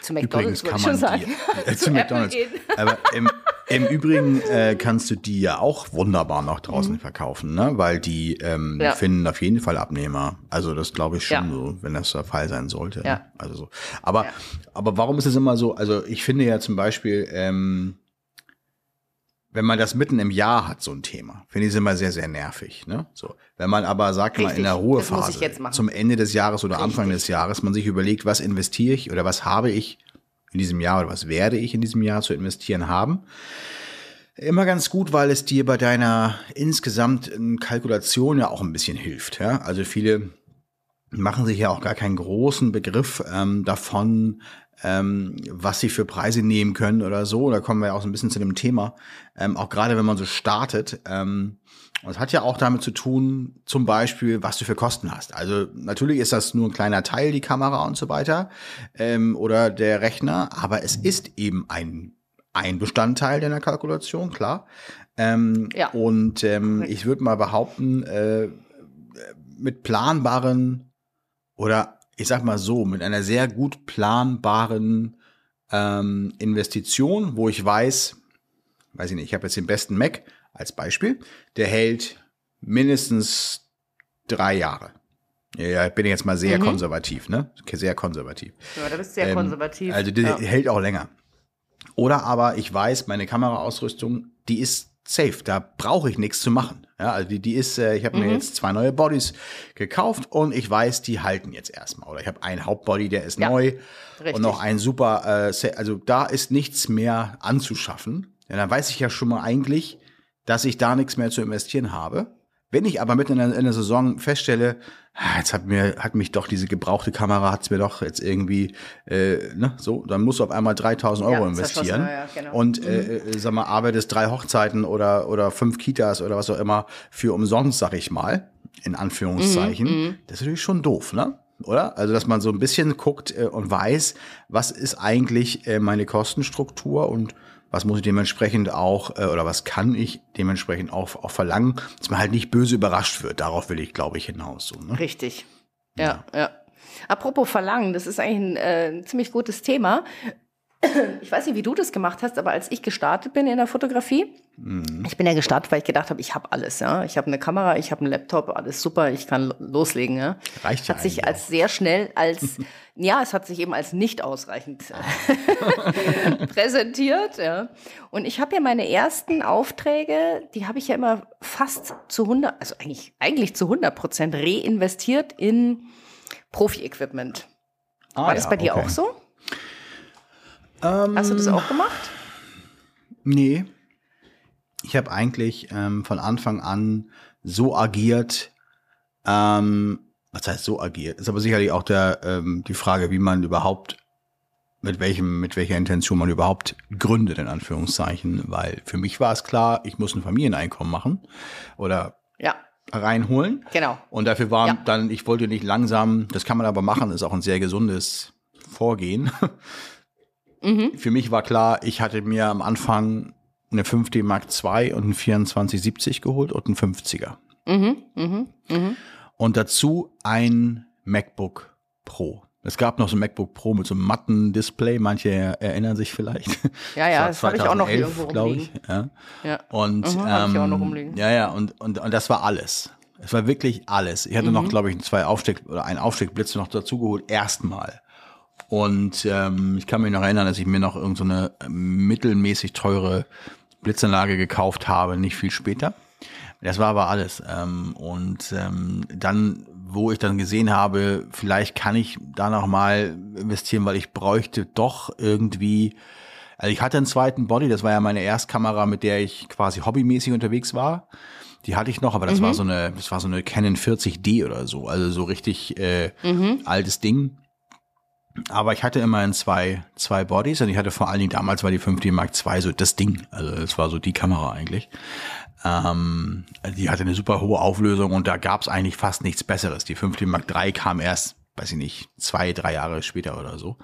zum McDonalds, würde ich schon sagen. Die, <laughs> äh, <laughs> zu McDonalds. Aber im, <laughs> im Übrigen äh, kannst du die ja auch wunderbar noch draußen mhm. verkaufen, ne? Weil die ähm, ja. finden auf jeden Fall Abnehmer. Also das glaube ich schon ja. so, wenn das der Fall sein sollte. Ja. Also so. Aber, aber warum ist es immer so? Also ich finde ja zum Beispiel, ähm, wenn man das mitten im Jahr hat, so ein Thema, finde ich es immer sehr, sehr nervig. Ne? So, wenn man aber, sagt mal, in der Ruhephase, zum Ende des Jahres oder Richtig. Anfang des Jahres, man sich überlegt, was investiere ich oder was habe ich in diesem Jahr oder was werde ich in diesem Jahr zu investieren haben. Immer ganz gut, weil es dir bei deiner insgesamten Kalkulation ja auch ein bisschen hilft. Ja? Also viele machen sich ja auch gar keinen großen Begriff ähm, davon, ähm, was sie für Preise nehmen können oder so. Da kommen wir ja auch so ein bisschen zu dem Thema. Ähm, auch gerade wenn man so startet. Ähm, und es hat ja auch damit zu tun, zum Beispiel, was du für Kosten hast. Also natürlich ist das nur ein kleiner Teil, die Kamera und so weiter ähm, oder der Rechner, aber es ist eben ein, ein Bestandteil deiner Kalkulation, klar. Ähm, ja. Und ähm, ich würde mal behaupten, äh, mit planbaren oder ich sag mal so, mit einer sehr gut planbaren ähm, Investition, wo ich weiß, weiß ich nicht, ich habe jetzt den besten Mac als Beispiel, der hält mindestens drei Jahre. Ja, bin ich jetzt mal sehr mhm. konservativ, ne? Sehr konservativ. Ja, du bist sehr ähm, konservativ. Also die ja. hält auch länger. Oder aber ich weiß, meine Kameraausrüstung, die ist safe, da brauche ich nichts zu machen. Ja, also die, die ist, äh, ich habe mhm. mir jetzt zwei neue Bodies gekauft und ich weiß, die halten jetzt erstmal. Oder ich habe einen Hauptbody, der ist ja, neu richtig. und noch ein super, äh, also da ist nichts mehr anzuschaffen. Ja, dann weiß ich ja schon mal eigentlich, dass ich da nichts mehr zu investieren habe. Wenn ich aber mitten in der, in der Saison feststelle, jetzt hat mir hat mich doch diese gebrauchte Kamera hat's mir doch jetzt irgendwie äh, ne so, dann musst du auf einmal 3000 Euro ja, investieren ja, genau. und äh, mhm. äh, sag mal arbeitest drei Hochzeiten oder oder fünf Kitas oder was auch immer für umsonst, sag ich mal in Anführungszeichen. Mhm, mhm. das ist natürlich schon doof, ne? Oder? Also, dass man so ein bisschen guckt äh, und weiß, was ist eigentlich äh, meine Kostenstruktur und was muss ich dementsprechend auch, äh, oder was kann ich dementsprechend auch, auch verlangen, dass man halt nicht böse überrascht wird. Darauf will ich, glaube ich, hinaus. So, ne? Richtig. Ja, ja, ja. Apropos Verlangen, das ist eigentlich ein, äh, ein ziemlich gutes Thema. <coughs> Ich weiß nicht, wie du das gemacht hast, aber als ich gestartet bin in der Fotografie, mhm. ich bin ja gestartet, weil ich gedacht habe, ich habe alles. Ja, ich habe eine Kamera, ich habe einen Laptop, alles super, ich kann loslegen. Ja, reicht ja Hat sich als auch. sehr schnell als <laughs> ja, es hat sich eben als nicht ausreichend <laughs> präsentiert. Ja. Und ich habe ja meine ersten Aufträge, die habe ich ja immer fast zu 100, also eigentlich eigentlich zu 100 Prozent reinvestiert in Profi-Equipment. Ah, War das ja, bei dir okay. auch so? Ähm, Hast du das auch gemacht? Nee. Ich habe eigentlich ähm, von Anfang an so agiert, ähm, was heißt so agiert? Ist aber sicherlich auch der, ähm, die Frage, wie man überhaupt, mit welchem, mit welcher Intention man überhaupt gründet, in Anführungszeichen. Weil für mich war es klar, ich muss ein Familieneinkommen machen oder ja. reinholen. Genau. Und dafür war ja. dann, ich wollte nicht langsam, das kann man aber machen, ist auch ein sehr gesundes Vorgehen. Mhm. Für mich war klar, ich hatte mir am Anfang eine 5D Mark II und einen 2470 geholt und einen 50er. Mhm, mhm, mhm. Und dazu ein MacBook Pro. Es gab noch so ein MacBook Pro mit so einem matten Display, manche erinnern sich vielleicht. Ja, ja, das, das habe ich auch noch irgendwo glaube ich. Ja. ja. Und mhm, ähm, ich auch noch rumliegen. ja, ja, und, und, und das war alles. Es war wirklich alles. Ich hatte mhm. noch, glaube ich, zwei Aufsteck oder einen Aufsteckblitz noch dazugeholt, erstmal. Und ähm, ich kann mich noch erinnern, dass ich mir noch irgendeine so mittelmäßig teure Blitzanlage gekauft habe, nicht viel später. Das war aber alles. Ähm, und ähm, dann, wo ich dann gesehen habe, vielleicht kann ich da noch mal investieren, weil ich bräuchte doch irgendwie. Also ich hatte einen zweiten Body, das war ja meine Erstkamera, mit der ich quasi hobbymäßig unterwegs war. Die hatte ich noch, aber das mhm. war so eine, das war so eine Canon 40D oder so, also so richtig äh, mhm. altes Ding. Aber ich hatte immerhin zwei, zwei Bodies und ich hatte vor allen Dingen damals war die 5D Mark II so das Ding. Also das war so die Kamera eigentlich. Ähm, die hatte eine super hohe Auflösung und da gab es eigentlich fast nichts Besseres. Die 5D Mark III kam erst, weiß ich nicht, zwei, drei Jahre später oder so.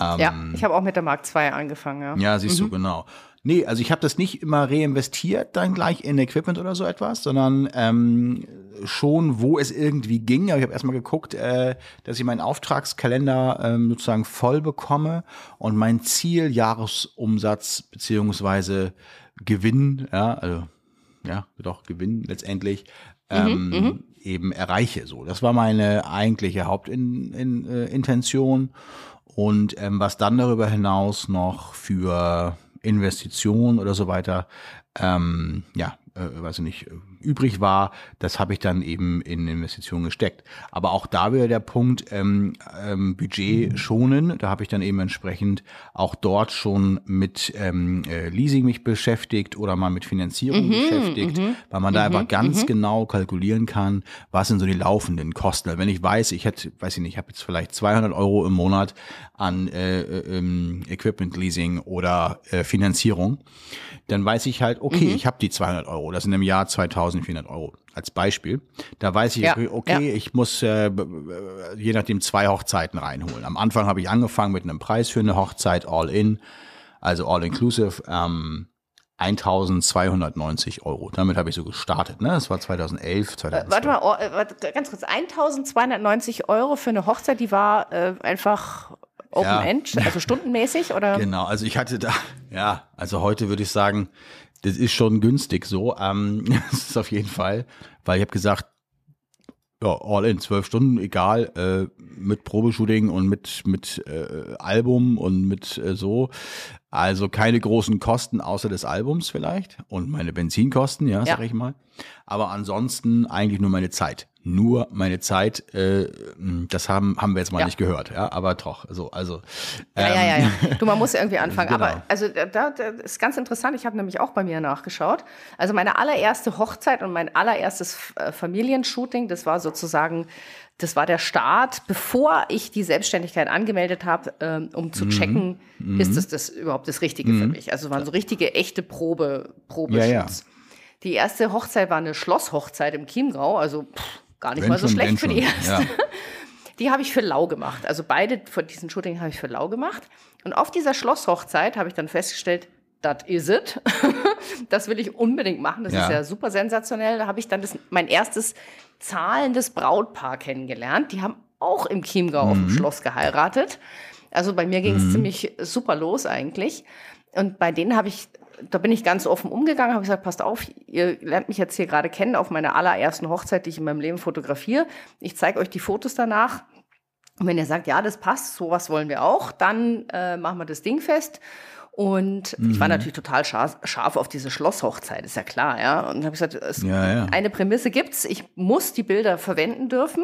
Ähm, ja, ich habe auch mit der Mark II angefangen. Ja, ja siehst mhm. du, genau. Nee, also ich habe das nicht immer reinvestiert dann gleich in Equipment oder so etwas, sondern ähm, schon, wo es irgendwie ging. Aber ich habe erstmal geguckt, äh, dass ich meinen Auftragskalender ähm, sozusagen voll bekomme und mein Ziel Jahresumsatz beziehungsweise Gewinn, ja, also ja, doch Gewinn letztendlich, ähm, mhm, mhm, eben erreiche. So, das war meine eigentliche Hauptintention. In, äh, und ähm, was dann darüber hinaus noch für Investitionen oder so weiter, ähm, ja, äh, weiß ich nicht, übrig war, das habe ich dann eben in Investitionen gesteckt. Aber auch da wäre der Punkt, ähm, ähm, Budget schonen. Da habe ich dann eben entsprechend auch dort schon mit ähm, äh, Leasing mich beschäftigt oder mal mit Finanzierung mhm, beschäftigt, mhm, weil man da mhm, einfach ganz mhm. genau kalkulieren kann, was sind so die laufenden Kosten. Also wenn ich weiß, ich hätte, weiß ich nicht, ich habe jetzt vielleicht 200 Euro im Monat an äh, äh, ähm, Equipment Leasing oder äh, Finanzierung, dann weiß ich halt, okay, mhm. ich habe die 200 Euro, das sind im Jahr 2400 Euro als Beispiel. Da weiß ich, ja, okay, ja. ich muss äh, je nachdem zwei Hochzeiten reinholen. Am Anfang habe ich angefangen mit einem Preis für eine Hochzeit all in, also all inclusive. Ähm, 1290 Euro. Damit habe ich so gestartet. Ne? Das war 2011, 2012. Warte mal, oh, äh, warte, ganz kurz. 1290 Euro für eine Hochzeit, die war äh, einfach Open ja. End, also stundenmäßig oder? <laughs> Genau, also ich hatte da, ja, also heute würde ich sagen, das ist schon günstig so. Ähm, <laughs> das ist auf jeden Fall, weil ich habe gesagt, ja, all in, zwölf Stunden, egal, äh, mit Probeshooting und mit, mit äh, Album und mit äh, so. Also keine großen Kosten außer des Albums vielleicht und meine Benzinkosten, ja, ja. sag ich mal. Aber ansonsten eigentlich nur meine Zeit nur meine Zeit, äh, das haben, haben wir jetzt mal ja. nicht gehört, ja, aber doch, so, also. Ähm, ja, ja, ja, ja. Ähm, du, man muss irgendwie anfangen. <laughs> Genau. Aber also da, da ist ganz interessant, ich habe nämlich auch bei mir nachgeschaut. Also meine allererste Hochzeit und mein allererstes äh, Familienshooting, das war sozusagen das war der Start, bevor ich die Selbstständigkeit angemeldet habe, ähm, um zu mhm. checken, mhm. ist das, das überhaupt das Richtige mhm. für mich. Also waren so richtige, echte Probe, Probeschutz. Ja, ja. Die erste Hochzeit war eine Schlosshochzeit im Chiemgau, also pff, gar nicht wenn mal so schon, schlecht für die erste. Ja. <laughs> Die habe ich für lau gemacht. Also beide von diesen Shooting habe ich für lau gemacht. Und auf dieser Schlosshochzeit habe ich dann festgestellt, das is it. <laughs> das will ich unbedingt machen. Das ja. ist ja super sensationell. Da habe ich dann das, mein erstes zahlendes Brautpaar kennengelernt. Die haben auch im Chiemgau mhm. auf dem mhm. Schloss geheiratet. Also bei mir ging es mhm. ziemlich super los eigentlich. Und bei denen habe ich da bin ich ganz offen umgegangen, habe gesagt, passt auf, ihr lernt mich jetzt hier gerade kennen auf meiner allerersten Hochzeit, die ich in meinem Leben fotografiere. Ich zeige euch die Fotos danach. Und wenn ihr sagt, ja, das passt, sowas wollen wir auch, dann äh, machen wir das Ding fest. Und mhm. ich war mhm. natürlich total scharf, scharf, auf diese Schlosshochzeit, ist ja klar, ja. Und habe gesagt, es, ja, ja. eine Prämisse gibt's, ich muss die Bilder verwenden dürfen.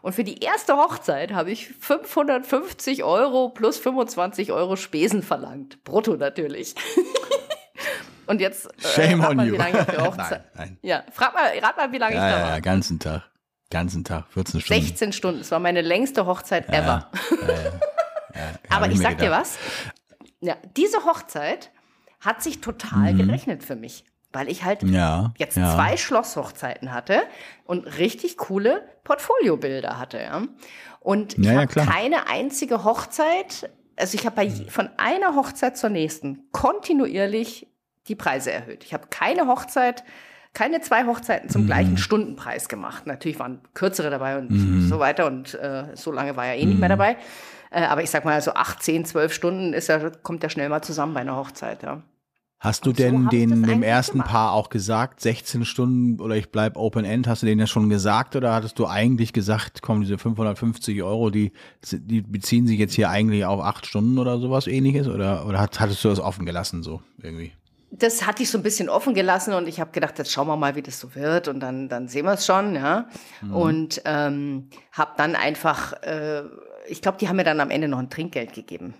Und für die erste Hochzeit habe ich 550 Euro plus 25 Euro Spesen verlangt. Brutto natürlich. <laughs> Und jetzt äh, Shame on mal, you. wie lange ich <laughs> nein, nein. Ja, frag mal, rat mal, wie lange ja, ich da war. Ja, ganzen Tag. Ganzen Tag, 14 Stunden. 16 Stunden. Es war meine längste Hochzeit ever. <laughs> Aber ich sag gedacht. dir was. Ja, diese Hochzeit hat sich total mhm. gerechnet für mich, weil ich halt ja, jetzt ja. zwei Schlosshochzeiten hatte und richtig coole Portfoliobilder hatte. Ja. Und ich ja, habe keine einzige Hochzeit, also ich habe von einer Hochzeit zur nächsten kontinuierlich die Preise erhöht. Ich habe keine Hochzeit, keine zwei Hochzeiten zum mhm. gleichen Stundenpreis gemacht. Natürlich waren kürzere dabei und mhm. so weiter und äh, so lange war ja eh nicht mehr mhm. dabei. Äh, aber ich sag mal, so acht, zehn, zwölf Stunden ist ja, kommt ja schnell mal zusammen bei einer Hochzeit, ja. Hast du denn so den dem ersten gemacht. Paar auch gesagt, 16 Stunden oder ich bleib Open End, hast du denen ja schon gesagt oder hattest du eigentlich gesagt, komm, diese 550 Euro, die, die beziehen sich jetzt hier eigentlich auf acht Stunden oder sowas ähnliches oder, oder hattest du das offen gelassen so irgendwie? das hatte ich so ein bisschen offen gelassen und ich habe gedacht, jetzt schauen wir mal, wie das so wird und dann, dann sehen wir es schon, ja. Mhm. Und ähm, habe dann einfach, äh, ich glaube, die haben mir dann am Ende noch ein Trinkgeld gegeben.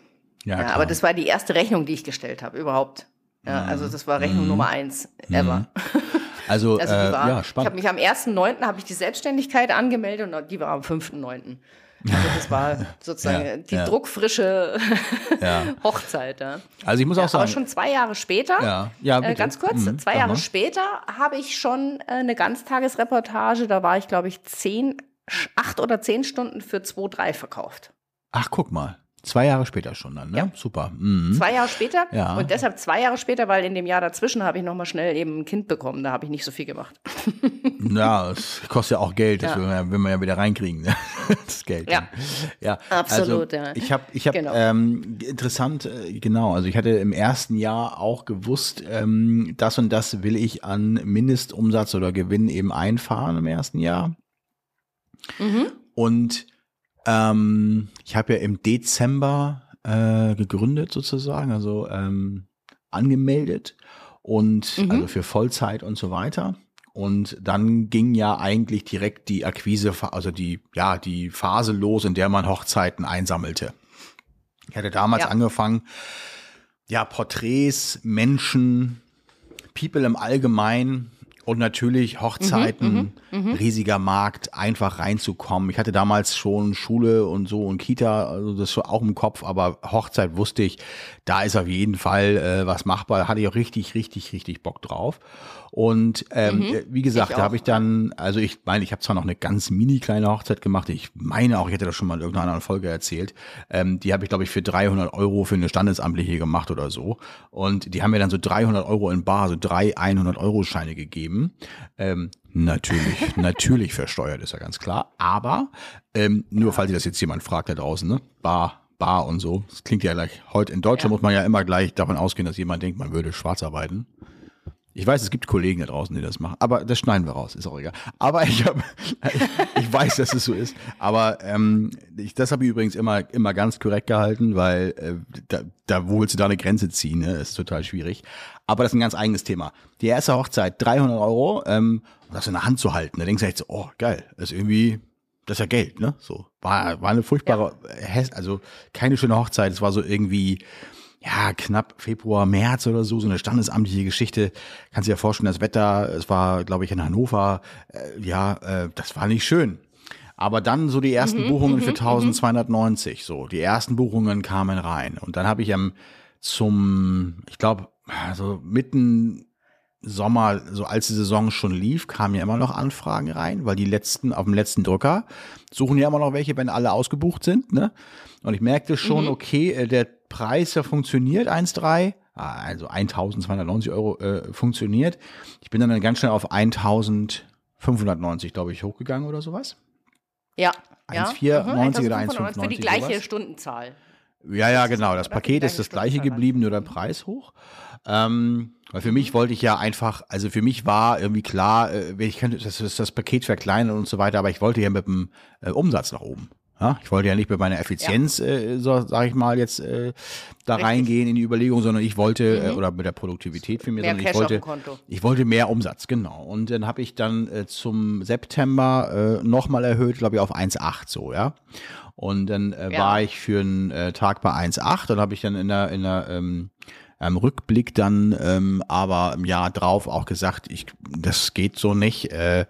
Ja, ja aber das war die erste Rechnung, die ich gestellt habe, überhaupt. Ja, mhm. Also das war Rechnung mhm. Nummer eins ever. Mhm. <laughs> Also, also äh, war, ja, spannend. Ich habe mich am 1.9. habe ich die Selbstständigkeit angemeldet und die war am 5.9. Also das war <laughs> sozusagen ja, die <laughs> ja. druckfrische. Hochzeit. Ja. Also ich muss auch sagen. Aber schon zwei Jahre später, ja. Äh, ganz kurz, mhm, zwei Jahre später habe ich schon äh, eine Ganztagesreportage, da war ich glaube ich zehn, acht oder zehn Stunden für 2,3 verkauft. Ach, guck mal. Zwei Jahre später schon dann, ne? Ja. Super. Mhm. Zwei Jahre später. Ja. Und deshalb zwei Jahre später, weil in dem Jahr dazwischen habe ich nochmal schnell eben ein Kind bekommen. Da habe ich nicht so viel gemacht. <laughs> ja, es kostet ja auch Geld. Das ja. will, man ja, will man ja wieder reinkriegen. Ne? <laughs> Das Geld. Ja. ja. Absolut, also, ja. Ich habe, ich habe, genau. ähm, interessant, äh, genau. Also ich hatte im ersten Jahr auch gewusst, ähm, das und das will ich an Mindestumsatz oder Gewinn eben einfahren im ersten Jahr. Mhm. Und ähm, ich habe ja im Dezember äh, gegründet sozusagen, also ähm, angemeldet und mhm. also für Vollzeit und so weiter. Und dann ging ja eigentlich direkt die Akquise, also die, ja, die Phase los, in der man Hochzeiten einsammelte. Ich hatte damals ja. angefangen, ja, Porträts, Menschen, People im Allgemeinen und natürlich Hochzeiten, mhm, mhm, mhm, riesiger Markt, einfach reinzukommen. Ich hatte damals schon Schule und so und Kita, also das war auch im Kopf, aber Hochzeit wusste ich, da ist auf jeden Fall äh, was machbar. Da hatte ich auch richtig, richtig, richtig Bock drauf. Und ähm, mhm, wie gesagt, da habe ich dann, also ich meine, ich habe zwar noch eine ganz mini kleine Hochzeit gemacht. Ich meine auch, ich hätte das schon mal in irgendeiner anderen Folge erzählt. Ähm, die habe ich, glaube ich, für 300 Euro für eine Standesamtliche gemacht oder so. Und die haben mir dann so 300 Euro in Bar, so drei 100-Euro-Scheine gegeben. Ähm, natürlich, <laughs> natürlich versteuert, ist ja ganz klar. Aber ähm, nur falls ihr das jetzt jemand fragt da draußen, ne? Bar bar und so. Das klingt ja gleich, heute in Deutschland Ja. muss man ja immer gleich davon ausgehen, dass jemand denkt, man würde schwarz arbeiten. Ich weiß, es gibt Kollegen da draußen, die das machen, aber das schneiden wir raus, ist auch egal. Aber ich habe, ich, <laughs> ich weiß, dass es so ist. Aber ähm, ich, das habe ich übrigens immer immer ganz korrekt gehalten, weil äh, da, da wo willst du da eine Grenze ziehen? Ne? Das ist total schwierig. Aber das ist ein ganz eigenes Thema. Die erste Hochzeit 300 Euro, ähm, das in der Hand zu halten. Da denkst du echt so, oh geil, das ist irgendwie das ist ja Geld, ne? So war war eine furchtbare, Häs- also keine schöne Hochzeit. Es war so irgendwie ja, knapp Februar, März oder so, so eine standesamtliche Geschichte. Kannst dir ja vorstellen, das Wetter, es war, glaube ich, in Hannover, äh, ja, äh, das war nicht schön. Aber dann so die ersten Buchungen für 1290, so, die ersten Buchungen kamen rein. Und dann habe ich am zum, ich glaube, also mitten Sommer, so als die Saison schon lief, kamen ja immer noch Anfragen rein, weil die letzten, auf dem letzten Drücker suchen ja immer noch welche, wenn alle ausgebucht sind, ne? Und ich merkte schon, okay, äh, der Preis, der funktioniert, 1,3, ah, also 1290 Euro äh, funktioniert. Ich bin dann ganz schnell auf 1590, glaube ich, hochgegangen oder sowas. Ja. ja. 1,490 oder 1595 Für die 1,95 gleiche sowas. Stundenzahl. Ja, ja, genau. Das? Paket ist das gleiche geblieben, nur der Preis hoch. Ähm, weil für mich wollte ich ja einfach, also für mich war irgendwie klar, äh, ich könnte das, das, das Paket verkleinern und so weiter, aber ich wollte ja mit dem äh, Umsatz nach oben. Ja, ich wollte ja nicht mit meiner Effizienz, äh, so sage ich mal, jetzt äh, da Richtig. reingehen in die Überlegung, sondern ich wollte, äh, oder mit der Produktivität für mich, sondern Cash ich wollte, ich wollte mehr Umsatz, genau. Und dann habe ich dann äh, zum September äh, nochmal erhöht, glaube ich, auf 1,8 so, ja. Und dann äh, Ja. war ich für einen äh, Tag bei 1,8 und habe ich dann in der, in der ähm, im Rückblick dann ähm, aber im Jahr drauf auch gesagt, ich, das geht so nicht. Äh,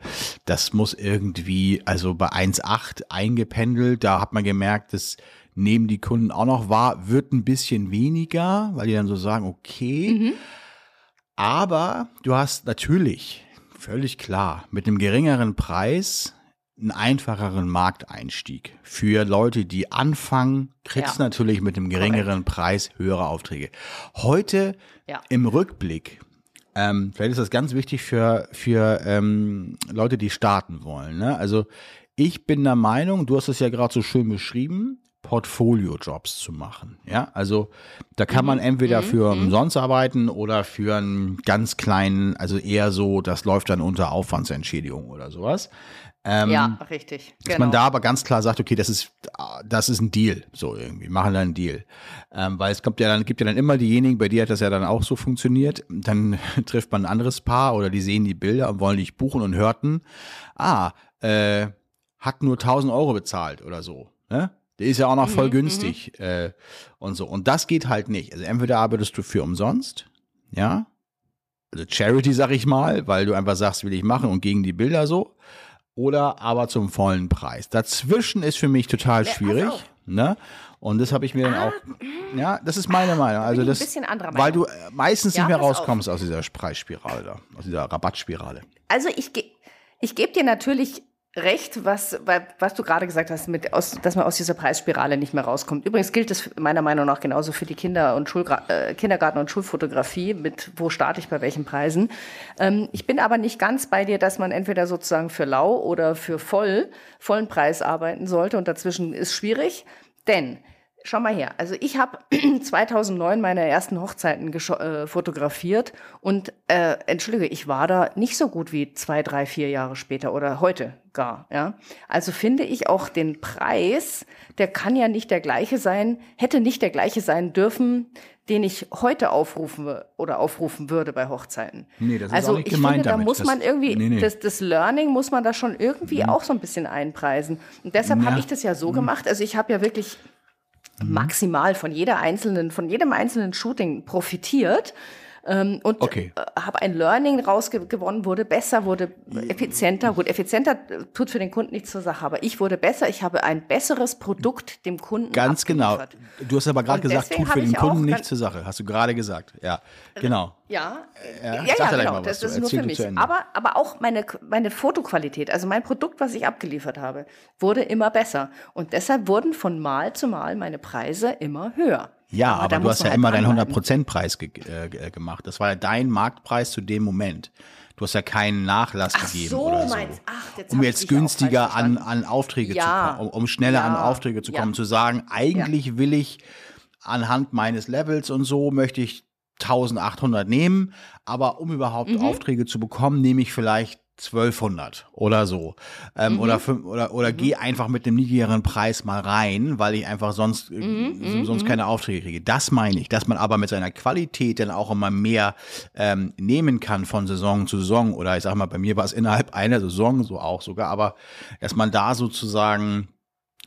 das muss irgendwie, also bei 1,8 eingependelt, da hat man gemerkt, das nehmen die Kunden auch noch wahr, wird ein bisschen weniger, weil die dann so sagen, okay, aber du hast natürlich, völlig klar, mit einem geringeren Preis einen einfacheren Markteinstieg. Für Leute, die anfangen, kriegst Ja. natürlich mit einem geringeren Preis höhere Aufträge. Heute Ja. im Rückblick, ähm, vielleicht ist das ganz wichtig für, für ähm, Leute, die starten wollen. Ne? Also ich bin der Meinung, du hast es ja gerade so schön beschrieben, Portfolio-Jobs zu machen. Ja, also da kann man entweder für umsonst arbeiten oder für einen ganz kleinen, also eher so, das läuft dann unter Aufwandsentschädigung oder sowas. Ähm, ja, richtig. dass Genau. man da aber ganz klar sagt, okay, das ist, das ist ein Deal, so irgendwie, machen da einen Deal. Ähm, weil es kommt ja dann, gibt ja dann immer diejenigen, bei dir hat das ja dann auch so funktioniert, dann <laughs> trifft man ein anderes Paar oder die sehen die Bilder und wollen dich buchen und hörten, ah, äh, hat nur 1000 Euro bezahlt oder so, ne? Der ist ja auch noch voll günstig äh, und so. Und das geht halt nicht. Also entweder arbeitest du für umsonst, ja, also Charity, sag ich mal, weil du einfach sagst, will ich machen und gegen die Bilder so. Oder aber zum vollen Preis. Dazwischen ist für mich total schwierig. Ne? Und das habe ich mir dann auch. Ja, das ist meine Meinung. Also das, weil du äh, meistens nicht mehr rauskommst aus dieser Preisspirale aus dieser Rabattspirale. Also ich, ge ich gebe dir natürlich recht, was, was du gerade gesagt hast, mit aus, dass man aus dieser Preisspirale nicht mehr rauskommt. Übrigens gilt das meiner Meinung nach genauso für die Kinder- und Schulgra äh, Kindergarten- und Schulfotografie, mit wo starte ich bei welchen Preisen. Ähm, ich bin aber nicht ganz bei dir, dass man entweder sozusagen für lau oder für voll, vollen Preis arbeiten sollte und dazwischen ist schwierig, denn Schau mal her. Also ich habe <clears throat> 2009 meine ersten Hochzeiten äh, fotografiert und äh, entschuldige, ich war da nicht so gut wie zwei, drei, vier Jahre später oder heute gar. Ja, also finde ich auch den Preis, der kann ja nicht der gleiche sein, hätte nicht der gleiche sein dürfen, den ich heute aufrufen oder aufrufen würde bei Hochzeiten. Nee, das ist also auch nicht ich gemeint finde, da damit. muss Das- man irgendwie nee, nee. das das Learning muss man da schon irgendwie auch so ein bisschen einpreisen. Und deshalb Ja. habe ich das ja Mhm. so gemacht. Also ich habe ja wirklich maximal von jeder einzelnen, von jedem einzelnen Shooting profitiert. Ähm, und Okay. äh, habe ein Learning rausgewonnen, wurde besser, wurde effizienter. Gut, effizienter äh, tut für den Kunden nichts zur Sache, aber ich wurde besser. Ich habe ein besseres Produkt dem Kunden Ganz genau. Du hast aber gerade gesagt, tut für den Kunden nichts zur Sache. Hast du gerade gesagt. Ja, genau. Ja, Ja, ja, ja, genau. mal Das, das ist nur für mich. Aber, aber auch meine, meine Fotoqualität, also mein Produkt, was ich abgeliefert habe, wurde immer besser. Und deshalb wurden von Mal zu Mal meine Preise immer höher. Ja, da aber, du hast ja halt immer deinen dranbleiben. 100%-Preis ge äh, ge- gemacht. Das war ja dein Marktpreis zu dem Moment. du hast ja keinen Nachlass Ach gegeben so, oder so. meinst- ach, jetzt um jetzt günstiger an, an Aufträge Ja. zu kommen, um, um schneller an Ja. Aufträge zu Ja. kommen, zu sagen, eigentlich will ich anhand meines Levels und so möchte ich 1800 nehmen, aber um überhaupt Mhm. Aufträge zu bekommen, nehme ich vielleicht 1200 oder so. Ähm, Mhm. Oder, oder, oder gehe einfach mit einem niedrigeren Preis mal rein, weil ich einfach sonst, äh, Mhm, sonst keine Aufträge kriege. Das meine ich, dass man aber mit seiner Qualität dann auch immer mehr ähm, nehmen kann von Saison zu Saison. Oder ich sag mal, bei mir war es innerhalb einer Saison so auch sogar, aber dass man da sozusagen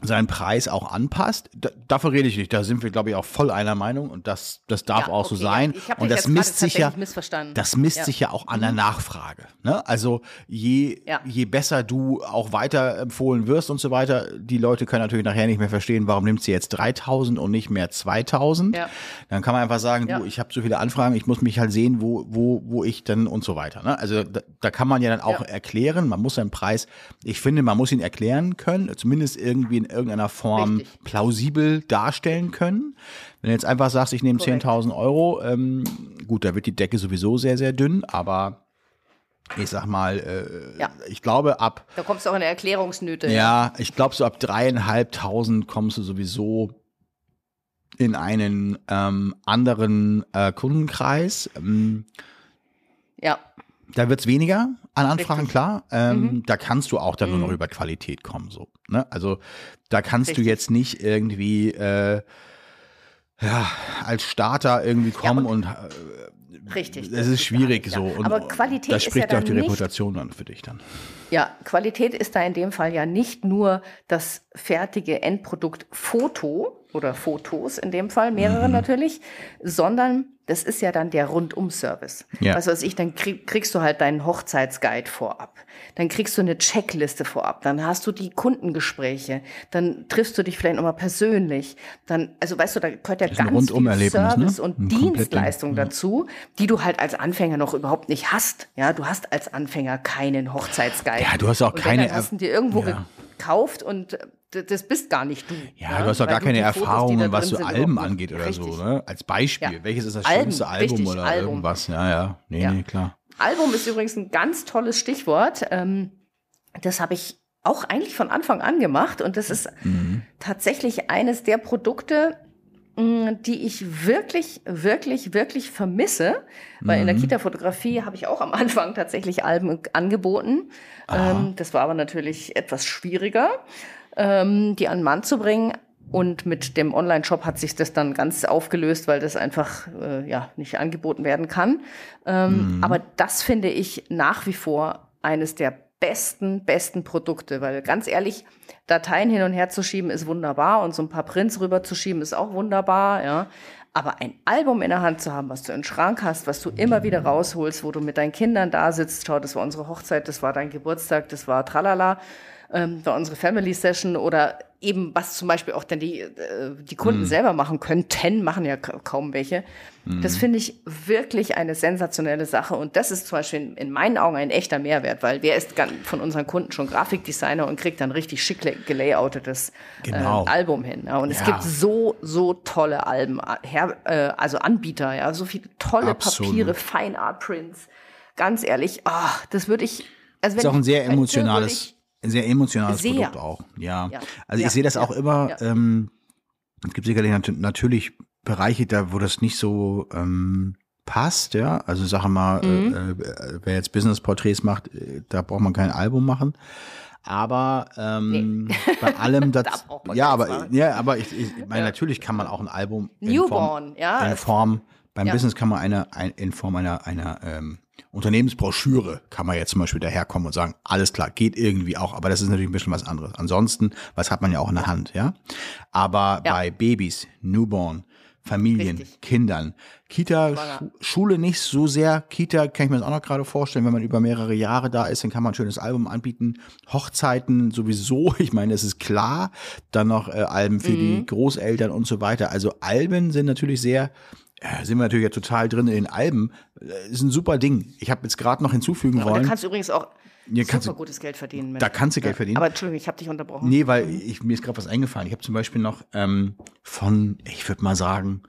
seinen Preis auch anpasst. Da, dafür rede ich nicht. Da sind wir, glaube ich, auch voll einer Meinung und das, das darf Ja, auch so okay, sein. ja. Und das misst sich ja, das misst Ja. Mhm. sich ja auch an der Nachfrage. Ne? Also je, je besser du auch weiterempfohlen wirst und so weiter, die Leute können natürlich nachher nicht mehr verstehen, warum nimmt sie jetzt 3000 und nicht mehr 2000. Ja. Dann kann man einfach sagen, du, ich habe so viele Anfragen, ich muss mich halt sehen, wo, wo, wo ich dann und so weiter. Ne? Also da, da kann man ja dann auch erklären, man muss seinen Preis, ich finde, man muss ihn erklären können, zumindest irgendwie in irgendeiner Form Richtig. plausibel darstellen können. Wenn du jetzt einfach sagst, ich nehme Korrekt. 10.000 Euro, ähm, gut, da wird die Decke sowieso sehr, sehr dünn, aber ich sag mal, äh, Ja. ich glaube ab, Da kommst du auch in eine Erklärungsnöte. ja, ich glaube so ab dreieinhalbtausend kommst du sowieso in einen ähm, anderen äh, Kundenkreis. Ähm, ja. da wird's weniger an Anfragen, Richtig. klar. Ähm, Mhm. Da kannst du auch dann nur noch Mhm. über Qualität kommen. So, ne? Also da kannst du Richtig. jetzt nicht irgendwie äh, ja, als Starter irgendwie kommen und äh, Richtig. es ist schwierig ja. so. Und, Aber Qualität das spricht ja auch die Reputation dann für dich dann. Ja, Qualität ist da in dem Fall ja nicht nur das fertige Endprodukt Foto oder Fotos in dem Fall, mehrere Mhm. natürlich, sondern das ist ja dann der Rundum-Service. Ja. Was weiß ich, dann krieg, kriegst du halt deinen Hochzeitsguide vorab. Dann kriegst du eine Checkliste vorab. Dann hast du die Kundengespräche. Dann triffst du dich vielleicht nochmal persönlich. Dann, also weißt du, da gehört ja ein ganz viel ne? Service Ein und komplettes- Dienstleistung ja. dazu, die du halt als Anfänger noch überhaupt nicht hast. Ja, du hast als Anfänger keinen Hochzeitsguide. Ja, du hast auch und keine dann hast du dir irgendwo Ja. gekauft und äh, das bist gar nicht du. Ja, du hast doch Weil gar keine Erfahrungen, was so Alben angeht oder Richtig. so, ne? Als Beispiel. Ja. Welches ist das Alben, schönste Album richtig, oder Album. irgendwas? Ja, ja. Nee, Ja. nee, klar. Album ist übrigens ein ganz tolles Stichwort. Ähm, das habe ich auch eigentlich von Anfang an gemacht und das ist Mhm. tatsächlich eines der Produkte, die ich wirklich, wirklich, wirklich vermisse. Weil in der Mhm. Kita-Fotografie habe ich auch am Anfang tatsächlich Alben angeboten. Ähm, das war aber natürlich etwas schwieriger, ähm, die an den Mann zu bringen. Und mit dem Online-Shop hat sich das dann ganz aufgelöst, weil das einfach äh, ja nicht angeboten werden kann. Ähm, Aber das finde ich nach wie vor eines der besten, besten Produkte, weil ganz ehrlich, Dateien hin und her zu schieben ist wunderbar und so ein paar Prints rüber zu schieben ist auch wunderbar, ja. Aber ein Album in der Hand zu haben, was du den Schrank hast, was du immer wieder rausholst, wo du mit deinen Kindern da sitzt, schau, das war unsere Hochzeit, das war dein Geburtstag, das war tralala, ähm, war unsere Family Session oder eben was zum Beispiel auch dann die, äh, die Kunden selber machen könnten, machen ja ka- kaum welche. Das finde ich wirklich eine sensationelle Sache und das ist zum Beispiel in, in meinen Augen ein echter Mehrwert, weil wer ist von unseren Kunden schon Grafikdesigner und kriegt dann richtig schick gelayoutetes Genau. äh, Album hin. Ja? Und es Ja. gibt so, so tolle Alben, her, äh, also Anbieter, ja, so viele tolle Absolut. Papiere, Fine Art Prints. Ganz ehrlich, ah, das würde ich, also Ist wenn auch ein sehr emotionales, ich- ein sehr emotionales Sehr. Produkt auch. Ja. Ja. Also Ja, ich sehe das ja, auch immer, ähm, es gibt sicherlich nat natürlich Bereiche, da wo das nicht so ähm, passt, ja. Also sag mal, Mhm. äh, äh, wer jetzt Business-Porträts macht, äh, da braucht man kein Album machen. Aber ähm, <laughs> bei allem das, Da ja, aber machen. ja, aber ich, ich meine natürlich kann man auch ein Album in Newborn, Form, ja. in Form beim. Business kann man eine ein, in Form einer einer ähm, Unternehmensbroschüre kann man jetzt zum Beispiel daherkommen und sagen, alles klar, geht irgendwie auch, aber das ist natürlich ein bisschen was anderes. Ansonsten, was hat man ja auch in der Hand, ja? Aber Ja. bei Babys, Newborn, Familien, Richtig. Kindern, Kita. Schu Schule nicht so sehr. Kita kann ich mir das auch noch gerade vorstellen, wenn man über mehrere Jahre da ist, dann kann man ein schönes Album anbieten. Hochzeiten sowieso, <laughs> ich meine, das ist klar. Dann noch äh, Alben für Mhm. die Großeltern und so weiter. Also Alben sind natürlich sehr, äh, sind wir natürlich ja total drin in den Alben. Äh, ist ein super Ding. Ich habe jetzt gerade noch hinzufügen da wollen. kannst du übrigens auch Ja, super du- gutes Geld verdienen. mit. Da kannst du Geld verdienen. Aber Entschuldigung, ich habe dich unterbrochen. Nee, weil ich, mir ist gerade was eingefallen. Ich habe zum Beispiel noch ähm, von, ich würde mal sagen,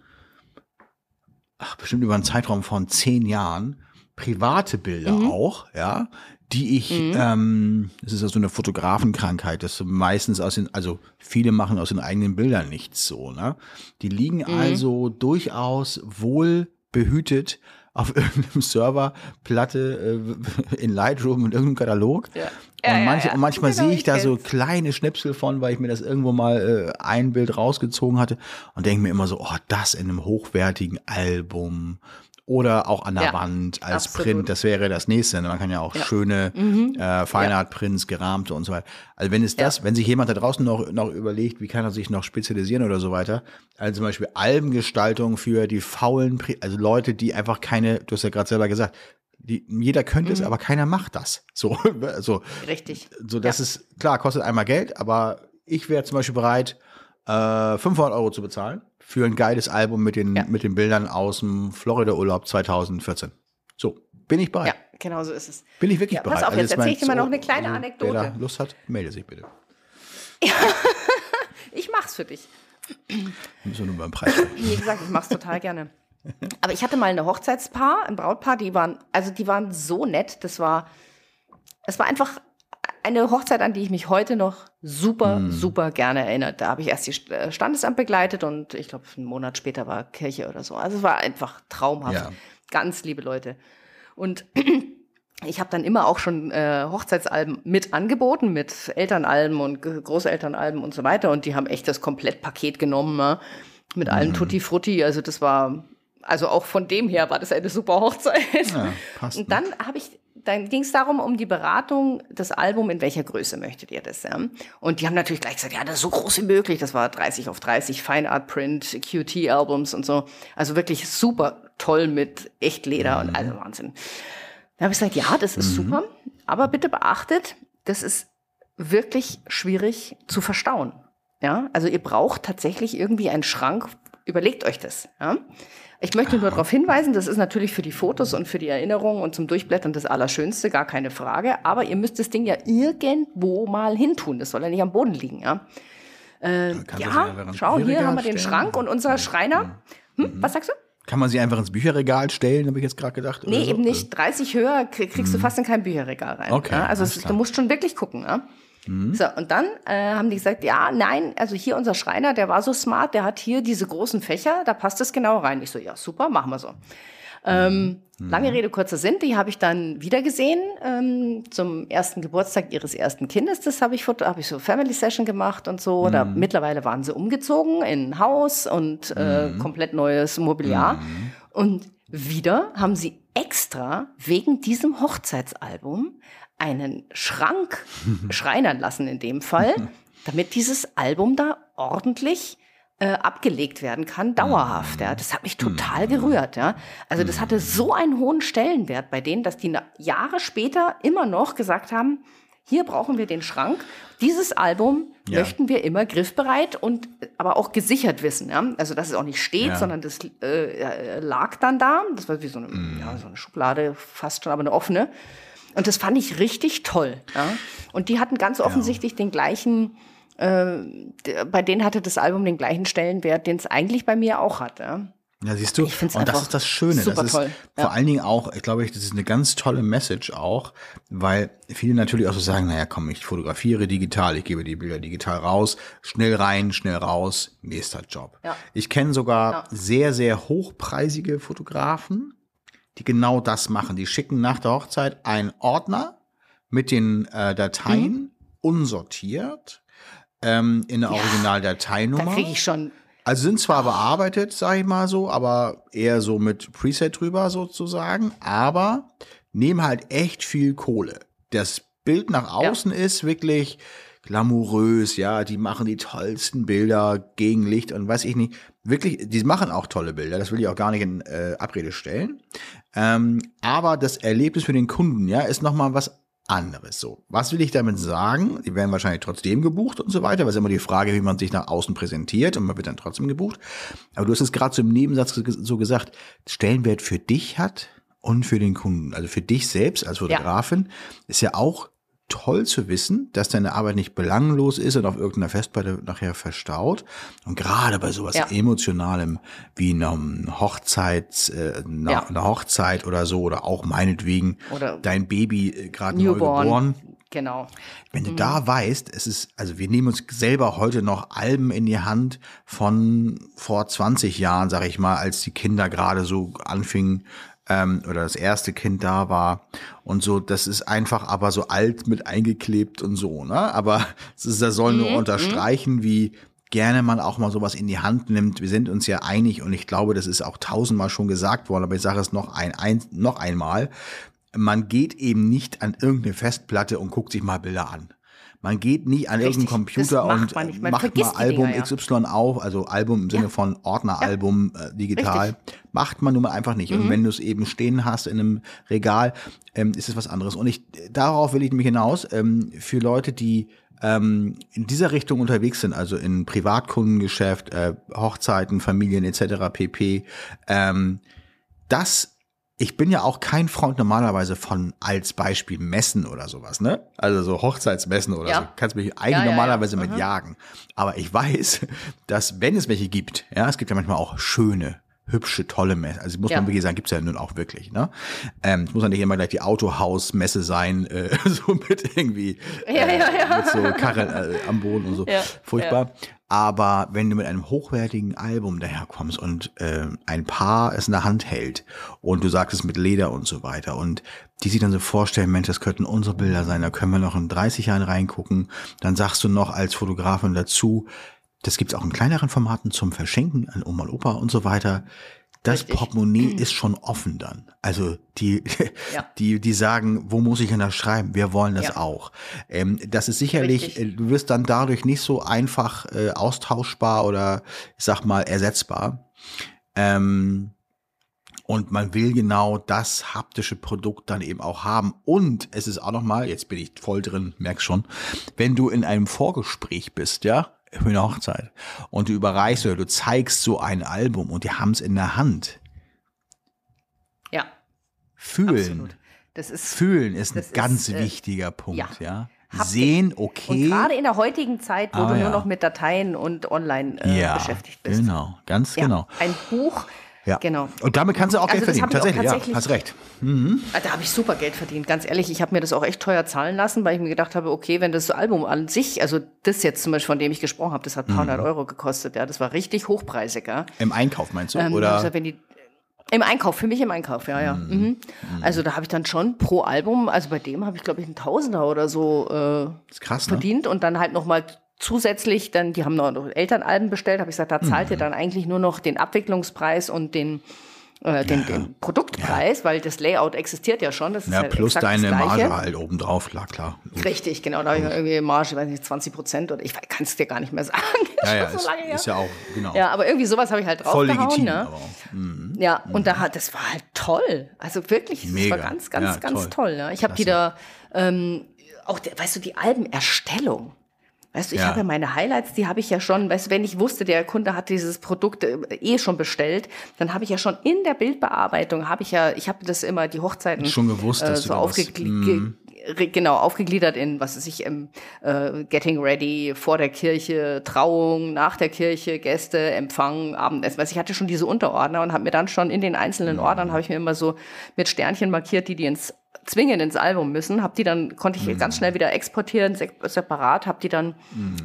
ach, bestimmt über einen Zeitraum von zehn Jahren private Bilder auch, ja, die ich, ähm, das ist ja so eine Fotografenkrankheit, das meistens aus den, also viele machen aus den eigenen Bildern nichts so, ne? Die liegen also durchaus wohl behütet auf <laughs> irgendeinem Server, Platte äh, in Lightroom und irgendeinem Katalog. Ja. Und, Ja, ja, manche, ja. und manchmal Genau, sehe ich da so kleine Schnipsel von, weil ich mir das irgendwo mal äh, ein Bild rausgezogen hatte und denke mir immer so, oh, das in einem hochwertigen Album oder auch an der Ja, Wand als absolut. Print, das wäre das nächste. Man kann ja auch schöne äh, Fine Art Prints, gerahmte und so weiter. Also wenn es das, wenn sich jemand da draußen noch, noch überlegt, wie kann er sich noch spezialisieren oder so weiter, also zum Beispiel Albengestaltung für die faulen, Pri also Leute, die einfach keine, du hast ja gerade selber gesagt, die, jeder könnte es, aber keiner macht das. <laughs> So, so, Richtig. so das ist klar, kostet einmal Geld, aber ich wäre zum Beispiel bereit, äh, 500 Euro zu bezahlen für ein geiles Album mit den, Ja. mit den Bildern aus dem Florida-Urlaub 2014. So, bin ich bereit. Ja, genau so ist es. Bin ich wirklich Ja, pass bereit. auf, jetzt ist mein- erzähl ich dir mal noch eine kleine Anekdote. Wer da Lust hat, melde sich bitte. <laughs> Ich mach's für dich. Müssen wir nur beim Preis. Wie gesagt, ich mach's total gerne. Aber ich hatte mal eine Hochzeitspaar, ein Brautpaar, die waren, also die waren so nett. Das war, es war einfach eine Hochzeit, an die ich mich heute noch super, Hm. super gerne erinnere. Da habe ich erst die äh, Standesamt begleitet und ich glaube, einen Monat später war Kirche oder so. Also es war einfach traumhaft. Ja. Ganz liebe Leute. Und <clears throat> ich habe dann immer auch schon äh, Hochzeitsalben mit angeboten, mit Elternalben und Großelternalben und so weiter. Und die haben echt das Komplettpaket genommen, ne? mit Mhm. allem Tutti Frutti. Also das war, also auch von dem her war das eine super Hochzeit. Ja, passt. Und dann habe ich, dann ging es darum, um die Beratung, das Album, in welcher Größe möchtet ihr das? Ja? Und die haben natürlich gleich gesagt, ja, das ist so groß wie möglich. Das war 30 auf 30, Fine Art Print, QT-Albums und so. Also wirklich super toll mit Echtleder und also Wahnsinn. Da habe ich gesagt, ja, das ist super, aber bitte beachtet, das ist wirklich schwierig zu verstauen. Ja, also ihr braucht tatsächlich irgendwie einen Schrank. Überlegt euch das. Ja? Ich möchte nur darauf hinweisen, das ist natürlich für die Fotos und für die Erinnerungen und zum Durchblättern das Allerschönste, gar keine Frage. Aber ihr müsst das Ding ja irgendwo mal hintun. Das soll ja nicht am Boden liegen. Ja, äh, ja schau, hier haben wir den stellen? Schrank und unser Schreiner. Hm, was sagst du? Kann man sie einfach ins Bücherregal stellen, habe ich jetzt gerade gedacht. Nee, so? eben nicht. 30 höher krie- kriegst du fast in kein Bücherregal rein. Mhm. Okay, ja? Also es. Mhm. du musst schon wirklich gucken. Ja? So, und dann äh, haben die gesagt, ja, nein, also hier unser Schreiner, der war so smart, der hat hier diese großen Fächer, da passt es genau rein. Ich so, ja, super, machen wir so. Ähm, Mhm. Lange Rede, kurzer Sinn, die habe ich dann wieder gesehen ähm, zum ersten Geburtstag ihres ersten Kindes. Das habe ich, habe ich so Family Session gemacht und so. Da, Mhm. mittlerweile waren sie umgezogen in ein Haus und äh, Mhm. komplett neues Mobiliar. Und wieder haben sie extra wegen diesem Hochzeitsalbum einen Schrank <laughs> schreinern lassen in dem Fall, <laughs> damit dieses Album da ordentlich äh, abgelegt werden kann, dauerhaft. Ja. Das hat mich total gerührt. Ja. Also das hatte so einen hohen Stellenwert bei denen, dass die Jahre später immer noch gesagt haben, hier brauchen wir den Schrank. Dieses Album Ja. möchten wir immer griffbereit und aber auch gesichert wissen. Ja? Also dass es auch nicht steht, Ja. sondern das äh, äh, lag dann da. Das war wie so eine, ja, so eine Schublade, fast schon, aber eine offene. Und das fand ich richtig toll. Ja? Und die hatten ganz offensichtlich den gleichen, äh, bei denen hatte das Album den gleichen Stellenwert, den es eigentlich bei mir auch hat. Ja? Ja, siehst du, und das ist das Schöne. das ist toll. vor Ja. allen Dingen auch, ich glaube, das ist eine ganz tolle Message auch, weil viele natürlich auch so sagen, naja, komm, ich fotografiere digital, ich gebe die Bilder digital raus, schnell rein, schnell raus, nächster Job. Ja. Ich kenne sogar Ja. sehr, sehr hochpreisige Fotografen, die genau das machen. Die schicken nach der Hochzeit einen Ordner mit den äh, Dateien Mhm. unsortiert ähm, in der Da Originaldateinummer. kriege ich schon Also sind zwar bearbeitet, sag ich mal so, aber eher so mit Preset drüber sozusagen, aber nehmen halt echt viel Kohle. Das Bild nach außen ist wirklich glamourös, ja, die machen die tollsten Bilder gegen Licht und weiß ich nicht. Wirklich, die machen auch tolle Bilder, das will ich auch gar nicht in äh, Abrede stellen. Ähm, aber das Erlebnis für den Kunden, ja, ist nochmal was anderes. So, was will ich damit sagen? Die werden wahrscheinlich trotzdem gebucht und so weiter, weil es immer die Frage, wie man sich nach außen präsentiert und man wird dann trotzdem gebucht. Aber du hast es gerade so im Nebensatz so gesagt, Stellenwert für dich hat und für den Kunden. Also für dich selbst als Fotografin ist ja auch toll zu wissen, dass deine Arbeit nicht belanglos ist und auf irgendeiner Festplatte nachher verstaut. Und gerade bei sowas Ja. Emotionalem wie einer Hochzeit, äh, einer, Ja. einer Hochzeit oder so, oder auch meinetwegen Oder dein Baby äh, gerade neu geboren. Genau. Wenn du da weißt, es ist, also wir nehmen uns selber heute noch Alben in die Hand von vor 20 Jahren, sag ich mal, als die Kinder gerade so anfingen ähm, oder das erste Kind da war und so, das ist einfach aber so alt mit eingeklebt und so, ne? Aber <laughs> es ist, das soll nur unterstreichen, wie gerne man auch mal sowas in die Hand nimmt. Wir sind uns ja einig und ich glaube, das ist auch tausendmal schon gesagt worden, aber ich sage es noch ein, ein noch einmal. Man geht eben nicht an irgendeine Festplatte und guckt sich mal Bilder an. Man geht nie an Richtig, irgendeinen Computer macht und man nicht. Man macht mal Album Dinger, ja. XY auf, also Album im Sinne Ja. von Ordneralbum äh, digital. Richtig. Mhm. Macht man nun mal einfach nicht. Und wenn du es eben stehen hast in einem Regal, ähm, ist es was anderes. Und ich, darauf will ich nämlich hinaus, ähm, für Leute, die ähm, in dieser Richtung unterwegs sind, also in Privatkundengeschäft, äh, Hochzeiten, Familien etc. pp. Ähm, das ich bin ja auch kein Freund normalerweise von als Beispiel Messen oder sowas, ne? Also so Hochzeitsmessen oder Ja. so. Kannst mich eigentlich Ja, ja, normalerweise mit Mhm. jagen. Aber ich <laughs> weiß, dass wenn es welche gibt, ja, es gibt ja manchmal auch schöne, hübsche, tolle Messen. Also muss Ja. man wirklich sagen, gibt's ja nun auch wirklich, ne? Ähm, es muss ja nicht immer gleich die Autohausmesse sein, äh, <laughs> so mit irgendwie Ja, äh, ja, ja. mit so Karren äh, am Boden und so. Ja, Furchtbar. Aber wenn du mit einem hochwertigen Album daherkommst und äh, ein Paar es in der Hand hält und du sagst es mit Leder und so weiter und die sich dann so vorstellen, Mensch, das könnten unsere Bilder sein, da können wir noch in 30 Jahren reingucken, dann sagst du noch als Fotografin dazu, das gibt's auch in kleineren Formaten zum Verschenken an Oma und Opa und so weiter. Das Richtig. Portemonnaie <clears throat> ist schon offen dann. Also die, Ja. <laughs> die, die sagen, wo muss ich denn das schreiben? Wir wollen das Ja. auch. Ähm, das ist sicherlich, Richtig. äh, du wirst dann dadurch nicht so einfach äh, austauschbar oder ich sag mal ersetzbar. Ähm, und man will genau das haptische Produkt dann eben auch haben. Und es ist auch nochmal, jetzt bin ich voll drin, merkst schon, wenn du in einem Vorgespräch bist, ja, Hochzeit, und du überreichst oder du zeigst so ein Album und die haben es in der Hand. Ja, Fühlen. absolut. Das ist Fühlen ist ein Das ist, ganz äh, wichtiger Punkt, ja. ja. Haptik. Sehen, Und okay. gerade in der heutigen Zeit, wo Ah, du ja. nur noch mit Dateien und online äh, ja, beschäftigt bist. genau, ganz Ja, genau. Ein Buch, Ja. genau. Und damit kannst du auch Also Geld das verdienen. hab ich auch Tatsächlich, ja, tatsächlich- hast recht. Ah, Da habe ich super Geld verdient, ganz ehrlich. Ich habe mir das auch echt teuer zahlen lassen, weil ich mir gedacht habe, okay, wenn das Album an sich, also das jetzt zum Beispiel, von dem ich gesprochen habe, das hat 300 Mhm. Euro gekostet, ja, das war richtig hochpreisig, ja. Im Einkauf meinst du? Ähm, Oder? also wenn die, Im Einkauf, für mich im Einkauf, ja, ja. Mhm. Also da habe ich dann schon pro Album, also bei dem habe ich, glaube ich, einen Tausender oder so äh, krass, ne? verdient und dann halt nochmal zusätzlich, dann, die haben noch Elternalben bestellt, habe ich gesagt, da zahlt Mhm. ihr dann eigentlich nur noch den Abwicklungspreis und den, äh, den, den Produktpreis, weil das Layout existiert ja schon. Das ist Ja, halt plus deine. Marge halt obendrauf, klar, klar. Richtig, genau. Da habe ich irgendwie Marge, weiß nicht, 20 Prozent oder ich kann es dir gar nicht mehr sagen. <laughs> Ja, ist ja, ist, so her. ist ja auch, genau. Ja, aber irgendwie sowas habe ich halt Voll draufgehauen. legitim. ne? Mhm. Ja, und da hat, das war halt toll. Also wirklich, das Mega. war ganz, ganz, Ja, ganz toll. toll. ja. Ich habe die da, ähm, auch, weißt du, die Albenerstellung. Weißt du, ich Ja. habe ja meine Highlights, die habe ich ja schon, weißt du, wenn ich wusste, der Kunde hat dieses Produkt äh, eh schon bestellt, dann habe ich ja schon in der Bildbearbeitung, habe ich ja, ich habe das immer, die Hochzeiten Schon gewusst, dass äh, so aufgegliedert. Genau, aufgegliedert in, was weiß ich, im, äh, Getting Ready, vor der Kirche, Trauung, nach der Kirche, Gäste, Empfang, Abendessen. Du, ich hatte schon diese Unterordner und habe mir dann schon in den einzelnen Ordnern, habe ich mir immer so mit Sternchen markiert, die die ins zwingend ins Album müssen, habe die dann konnte ich ganz schnell wieder exportieren se separat, habe die dann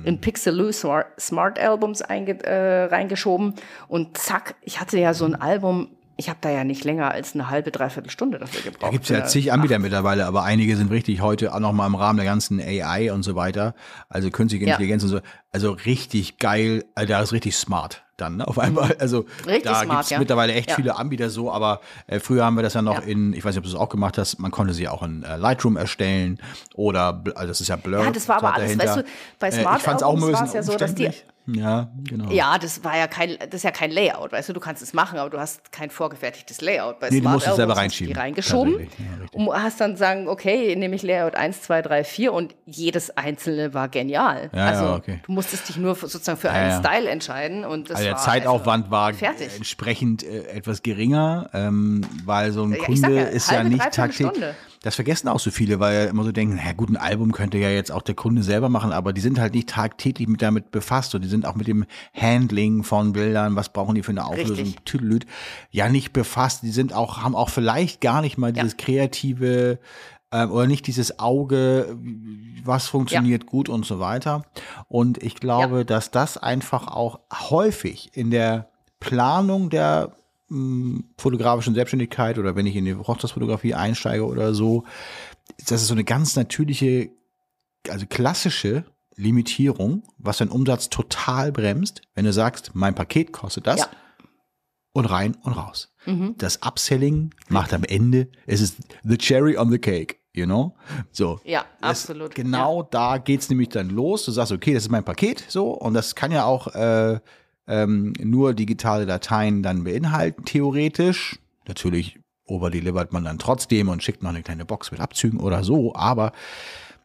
in Pixeloo Smart, Smart Albums einge äh, reingeschoben. Und zack, ich hatte ja so ein Album, ich habe da ja nicht länger als eine halbe dreiviertel Stunde dafür gebraucht. Da gibt's ja Äh, zig Anbieter mittlerweile, aber einige sind richtig heute auch noch mal im Rahmen der ganzen AI und so weiter, also künstliche Ja. Intelligenz und so, also richtig geil, also da ist richtig smart dann ne? auf einmal. Also Mhm. Richtig da smart, gibt's ja. mittlerweile echt Ja. viele Anbieter so, aber äh, früher haben wir das ja noch Ja. in, ich weiß nicht, ob du es auch gemacht hast, man konnte sie auch in äh, Lightroom erstellen oder also das ist ja Blur. Ja, das war aber alles, weißt du, bei Smart ich fand's auch bisschen war's ja so, dass die-. Ja, genau. Ja, das war ja kein, das ist ja kein Layout, weißt du, du kannst es machen, aber du hast kein vorgefertigtes Layout. Bei Nee, du Smart musst es selber du reinschieben. Die reingeschoben ja, und hast dann sagen, okay, nehme ich Layout 1, 2, 3, 4 und jedes einzelne war genial. Ja, ja, also okay. du musstest dich nur für, sozusagen für Ja, einen ja. Style entscheiden und das Also der Zeitaufwand war fertig. entsprechend äh, etwas geringer, ähm, weil so ein Ja, Kunde ja, ist ja nicht taktisch. Stunde. Das vergessen auch so viele, weil ja immer so denken, na gut, ein Album könnte ja jetzt auch der Kunde selber machen, aber die sind halt nicht tagtäglich mit damit befasst und die sind auch mit dem Handling von Bildern, was brauchen die für eine Auflösung, Tüdelüt, ja nicht befasst. Die sind auch, haben auch vielleicht gar nicht mal dieses ja. kreative ähm, oder nicht dieses Auge, was funktioniert ja. gut und so weiter. Und ich glaube, ja. dass das einfach auch häufig in der Planung der mh, fotografischen Selbstständigkeit oder wenn ich in die Hochzeitsfotografie einsteige oder so, das ist so eine ganz natürliche, also klassische Limitierung, was deinen Umsatz total bremst, wenn du sagst, mein Paket kostet das. Ja und rein und raus. Mhm. Das Upselling macht am Ende, es ist the cherry on the cake, you know? So. Ja, absolut. Genau ja. da geht's nämlich dann los. Du sagst, okay, das ist mein Paket, so, und das kann ja auch äh, ähm, nur digitale Dateien dann beinhalten, theoretisch. Natürlich overdelivert man dann trotzdem und schickt noch eine kleine Box mit Abzügen oder so, aber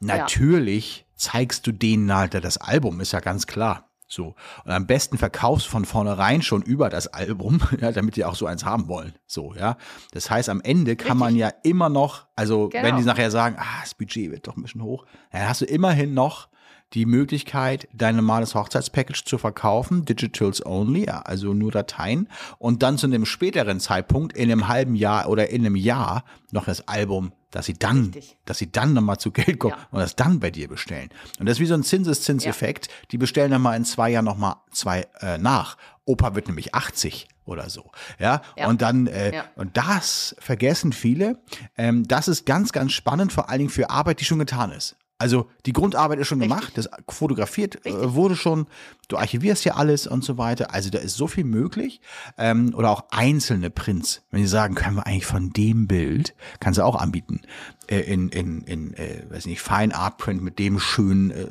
natürlich ja. zeigst du denen halt das Album, ist ja ganz klar. So. Und am besten verkaufst du von vornherein schon über das Album, <laughs> ja, damit die auch so eins haben wollen. So, ja. Das heißt, am Ende kann Richtig. man ja immer noch, also genau. wenn die nachher sagen, ah, das Budget wird doch ein bisschen hoch, dann hast du immerhin noch die Möglichkeit, dein normales Hochzeitspackage zu verkaufen, Digitals only, also nur Dateien, und dann zu einem späteren Zeitpunkt, in einem halben Jahr oder in einem Jahr, noch das Album, dass sie dann, Richtig. dass sie dann nochmal zu Geld kommen ja. und das dann bei dir bestellen. Und das ist wie so ein Zinseszinseffekt. Ja. Die bestellen dann mal in zwei Jahren nochmal zwei äh, nach. Opa wird nämlich 80 oder so. Ja, ja. und dann, äh, ja. und das vergessen viele. Ähm, das ist ganz, ganz spannend, vor allen Dingen für Arbeit, die schon getan ist. Also die Grundarbeit ist schon Richtig. gemacht, das fotografiert äh, wurde schon, du archivierst ja alles und so weiter. Also da ist so viel möglich. Ähm, oder auch einzelne Prints. Wenn sie sagen, können wir eigentlich von dem Bild, kannst du auch anbieten. Äh, in, in, in äh, weiß nicht, Fine Art Print mit dem schönen äh,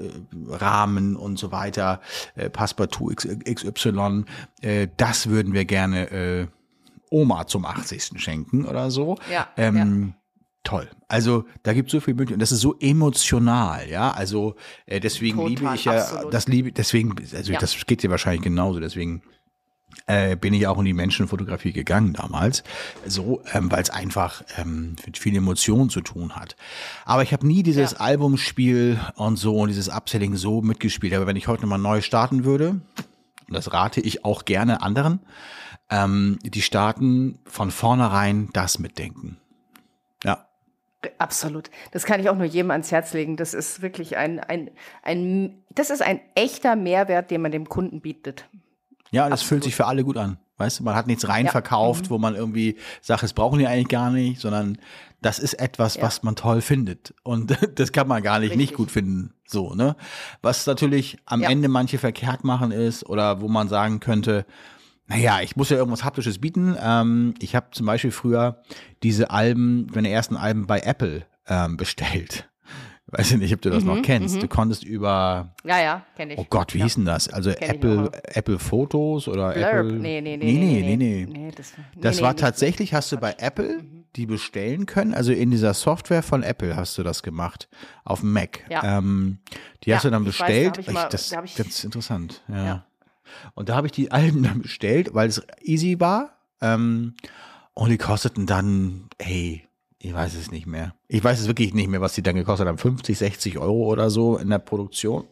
Rahmen und so weiter, äh, Passepartout XY. Äh, das würden wir gerne äh, Oma zum 80. schenken oder so. Ja, ähm, ja toll. Also da gibt es so viel Möglichkeiten. Das ist so emotional, ja. Also äh, deswegen Total, liebe ich ja, absolut. das liebe, deswegen, also ja. das geht dir wahrscheinlich genauso. Deswegen äh, bin ich auch in die Menschenfotografie gegangen damals, so, ähm, weil es einfach ähm, mit viel Emotionen zu tun hat. Aber ich habe nie dieses ja. Albumspiel und so und dieses Upselling so mitgespielt. Aber wenn ich heute nochmal neu starten würde, und das rate ich auch gerne anderen, ähm, die starten von vornherein das mitdenken. Absolut. Das kann ich auch nur jedem ans Herz legen. Das ist wirklich ein, ein, ein, das ist ein echter Mehrwert, den man dem Kunden bietet. Ja, das Absolut. fühlt sich für alle gut an. Weißt du, man hat nichts reinverkauft, ja. mhm. wo man irgendwie sagt, das brauchen die eigentlich gar nicht, sondern das ist etwas, ja. was man toll findet. Und <laughs> das kann man gar nicht Richtig. nicht gut finden. So, ne? Was natürlich am ja. Ende manche verkehrt machen ist oder wo man sagen könnte, naja, ich muss ja irgendwas Haptisches bieten. Ähm, ich habe zum Beispiel früher diese Alben, meine ersten Alben bei Apple ähm, bestellt. <laughs> Weiß ich nicht, ob du das mhm, noch kennst. Mhm. Du konntest über. Ja, ja, kenne ich. Oh Gott, wie ja. hieß denn das? Also kenn Apple, Apple Fotos oder Blurb. Apple. Nee, nee, nee. Nee, nee, nee. nee. das, nee, das war tatsächlich, hast du bei Apple mhm. die bestellen können. Also in dieser Software von Apple hast du das gemacht. Auf Mac. Ja. Ähm, die ja, hast du dann bestellt. Weiß, da mal, das, da das ist interessant. ja. Und da habe ich die Alben dann bestellt, weil es easy war. Ähm, und die kosteten dann, hey, ich weiß es nicht mehr. Ich weiß es wirklich nicht mehr, was die dann gekostet haben. 50, 60 Euro oder so in der Produktion.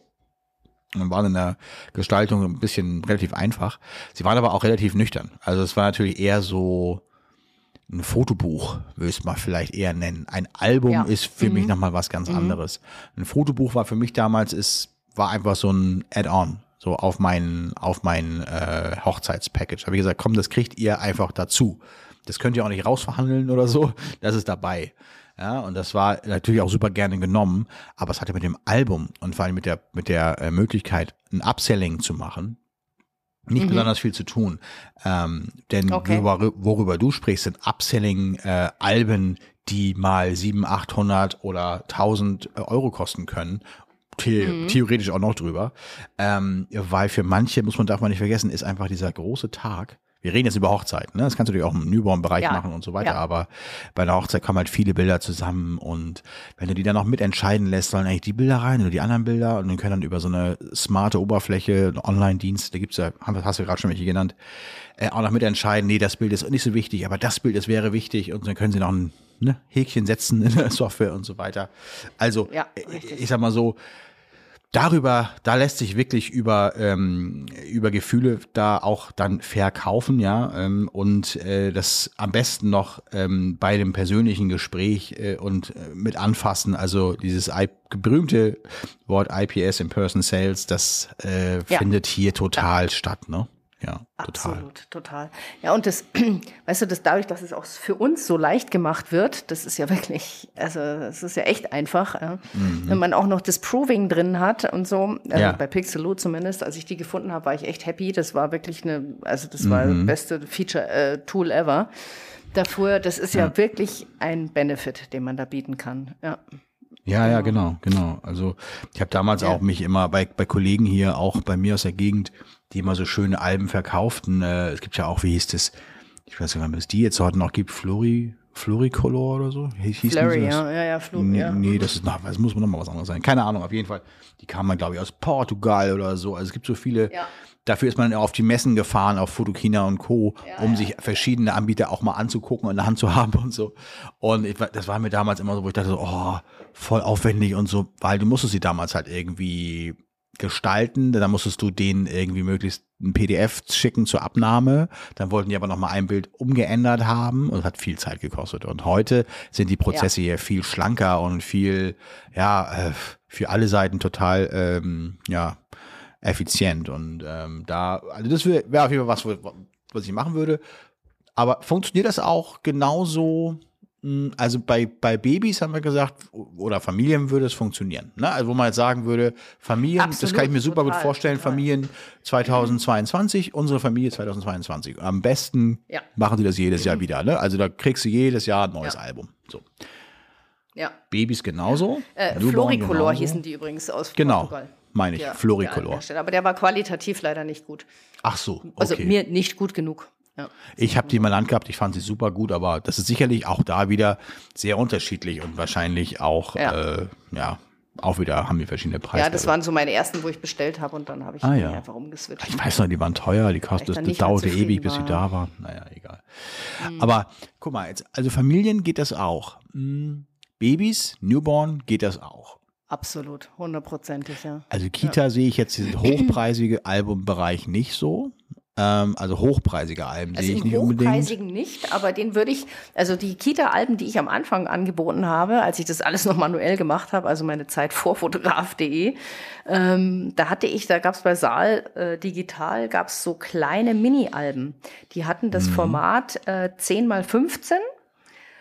Und waren in der Gestaltung ein bisschen relativ einfach. Sie waren aber auch relativ nüchtern. Also es war natürlich eher so ein Fotobuch, würde ich es mal vielleicht eher nennen. Ein Album ja. ist für mhm. mich nochmal was ganz mhm. anderes. Ein Fotobuch war für mich damals, ist, war einfach so ein Add-on so auf mein, auf mein äh, Hochzeitspackage. Habe ich gesagt, komm, das kriegt ihr einfach dazu. Das könnt ihr auch nicht rausverhandeln oder so. Das ist dabei. Ja, und das war natürlich auch super gerne genommen, aber es hatte mit dem Album und vor allem mit der, mit der äh, Möglichkeit, ein Upselling zu machen, nicht mhm. besonders viel zu tun. Ähm, denn okay. worüber, worüber, du sprichst, sind Upselling-Alben, äh, die mal 700, 800 oder 1000 Euro kosten können The mhm. theoretisch auch noch drüber. Ähm, weil für manche, muss man, darf man nicht vergessen, ist einfach dieser große Tag. Wir reden jetzt über Hochzeiten, ne? Das kannst du natürlich auch im Newborn-Bereich ja. machen und so weiter, ja. aber bei einer Hochzeit kommen halt viele Bilder zusammen und wenn du die dann noch mitentscheiden lässt, sollen eigentlich die Bilder rein oder die anderen Bilder und dann können dann über so eine smarte Oberfläche, Online-Dienst, da gibt's ja, hast du gerade schon welche genannt, äh, auch noch mitentscheiden, nee, das Bild ist nicht so wichtig, aber das Bild, das wäre wichtig und dann können sie noch ein ne, Häkchen setzen in der Software und so weiter. Also, Ja, ich, richtig. ich sag mal so, darüber, da lässt sich wirklich über, ähm, über Gefühle da auch dann verkaufen, ja, ähm, und äh, das am besten noch ähm, bei dem persönlichen Gespräch äh, und äh, mit anfassen, also dieses I berühmte Wort IPS, In-Person Sales, das äh, Ja. findet hier total statt, ne? Ja, total. Absolut, total. Ja, und das, <clears throat> weißt du, das dadurch, dass es auch für uns so leicht gemacht wird, das ist ja <laughs> wirklich, also es ist ja echt einfach, ja. wenn man auch noch das Proving drin hat und so. Also Mhm. Ja. bei Pixelo zumindest, als ich die gefunden habe, war ich echt happy. Das war wirklich eine, also das war Mhm. das beste Feature-Tool ever. Dafür, das ist ja. wirklich ein Benefit, den man da bieten kann. Ja. Ja, ja, genau, genau. Also ich habe damals Ja. auch mich immer bei, bei Kollegen hier, auch bei mir aus der Gegend, die immer so schöne Alben verkauften. Äh, es gibt ja auch, wie hieß das? Ich weiß nicht, ob es die jetzt heute noch gibt, Flori, Floricolor oder so? Hieß- Flurry, das? ja, ja, ja, Flu, Nee, ja. nee, das ist noch, das muss man noch mal was anderes sein. Keine Ahnung, auf jeden Fall. Die kamen, glaube ich, aus Portugal oder so. Also es gibt so viele. Ja. Dafür ist man auf die Messen gefahren, auf Fotokina und Co., Ja, um ja. sich verschiedene Anbieter auch mal anzugucken und in der Hand zu haben und so. Und ich, das war mir damals immer so, wo ich dachte so, oh, voll aufwendig und so, weil du musstest sie damals halt irgendwie gestalten, dann musstest du denen irgendwie möglichst ein PDF schicken zur Abnahme, dann wollten die aber noch mal ein Bild umgeändert haben und hat viel Zeit gekostet. Und heute sind die Prozesse hier viel schlanker und viel, ja, äh, für alle Seiten total, ähm, ja, effizient. Und ähm, da, also das wäre wär auf jeden Fall was, was ich machen würde. Aber funktioniert das auch genauso? Mh, Also bei, bei Babys haben wir gesagt, oder Familien würde es funktionieren. Ne? Also wo man jetzt sagen würde, Familien, das Absolut, kann ich mir super gut total, vorstellen, total. Familien 2022, unsere Familie 2022. Am besten Ja. machen sie das jedes Jahr wieder. Ne? Also da kriegst du jedes Jahr ein neues Ja. Album. So. Ja. Babys genauso. Äh, Floricolor hießen die übrigens aus Genau, Portugal. meine ich, Ja, Floricolor. Aber der war qualitativ leider nicht gut. Ach so, okay. Also mir nicht gut genug. Ja. Ich habe die mal Land gehabt, ich fand sie super gut, aber das ist sicherlich auch da wieder sehr unterschiedlich und wahrscheinlich auch, ja, Ja. äh, ja auch wieder haben wir verschiedene Preise. ja, das waren so meine ersten, wo ich bestellt habe und dann habe ich Ah, ja. einfach umgeswitcht. ich weiß noch, die waren teuer, die kostet, dann das dauerte ewig, bis sie da waren. Naja, egal. Aber guck mal, jetzt, also Familien geht das auch. Hm, Babys, Newborn geht das auch. Absolut, hundertprozentig, ja. Also Kita sehe ich jetzt diesen <clears throat> hochpreisige Albumbereich nicht so. Ähm, also hochpreisige Alben Also sehe ich nicht unbedingt. hochpreisigen nicht, aber den würde ich, also die Kita-Alben, die ich am Anfang angeboten habe, als ich das alles noch manuell gemacht habe, also meine Zeit vor fotograf.de, ähm, da hatte ich, da gab es bei Saal äh, Digital, gab es so kleine Mini-Alben. Die hatten Mhm. das Format äh, 10 mal 15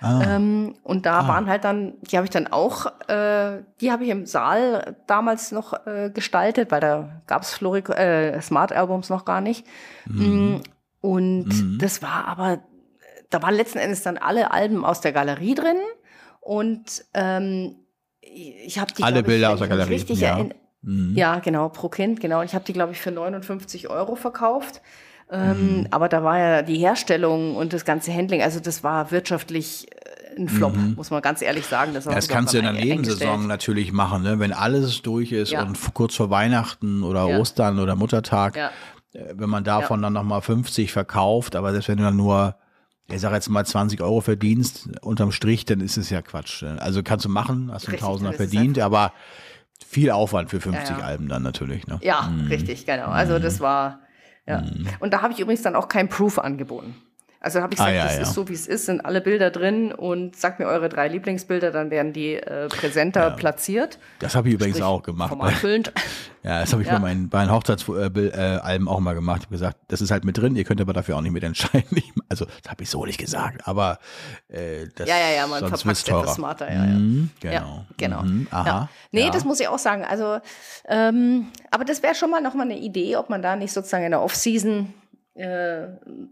Ah. Ähm, und da waren halt dann, die habe ich dann auch, äh, die habe ich im Saal damals noch äh, gestaltet, weil da gab es äh, Smart Albums noch gar nicht. Mm, Und das war aber, da waren letzten Endes dann alle Alben aus der Galerie drin und ähm, ich habe die Alle ich, Bilder aus der Galerie, Richtig ja. erinn- ja, genau, pro Kind, genau. Und ich habe die, glaube ich, für 59 Euro verkauft. Ähm, Mhm. Aber da war ja die Herstellung und das ganze Handling, also das war wirtschaftlich äh, ein Flop, muss man ganz ehrlich sagen. Das, Mhm. Ja, das kannst du in der Nebensaison natürlich machen, ne? wenn alles durch ist Ja. und kurz vor Weihnachten oder Ja. Ostern oder Muttertag, Ja. äh, wenn man davon dann nochmal 50 verkauft, aber selbst wenn du dann nur, ich sag jetzt mal 20 Euro verdienst, unterm Strich, dann ist es ja Quatsch. ne? Also kannst du machen, hast du einen Tausender verdient, aber viel Aufwand für 50 Ja, ja. Alben dann natürlich. Ne? Ja, richtig, genau. Also das war, ja. Und da habe ich übrigens dann auch kein Proof angeboten. Also habe ich Ah, gesagt, ja, das ja. ist so, wie es ist, sind alle Bilder drin und sagt mir eure drei Lieblingsbilder, dann werden die äh, präsenter platziert. Das habe ich übrigens Sprich, auch gemacht. Formatfüllend. <laughs> Ja, das habe ich Ja. bei meinen, meinen Hochzeitsalben äh, auch mal gemacht. Ich habe gesagt, das ist halt mit drin, ihr könnt aber dafür auch nicht mitentscheiden. <laughs> Also, das habe ich so nicht gesagt, aber äh, das Ja, ja, ja, man sonst verpackt etwas smarter, ja, ja. Mhm, Ja, genau. genau. Mhm, aha. Ja. Nee, ja. das muss ich auch sagen. Also, ähm, aber das wäre schon mal nochmal eine Idee, ob man da nicht sozusagen in der Off-Season äh,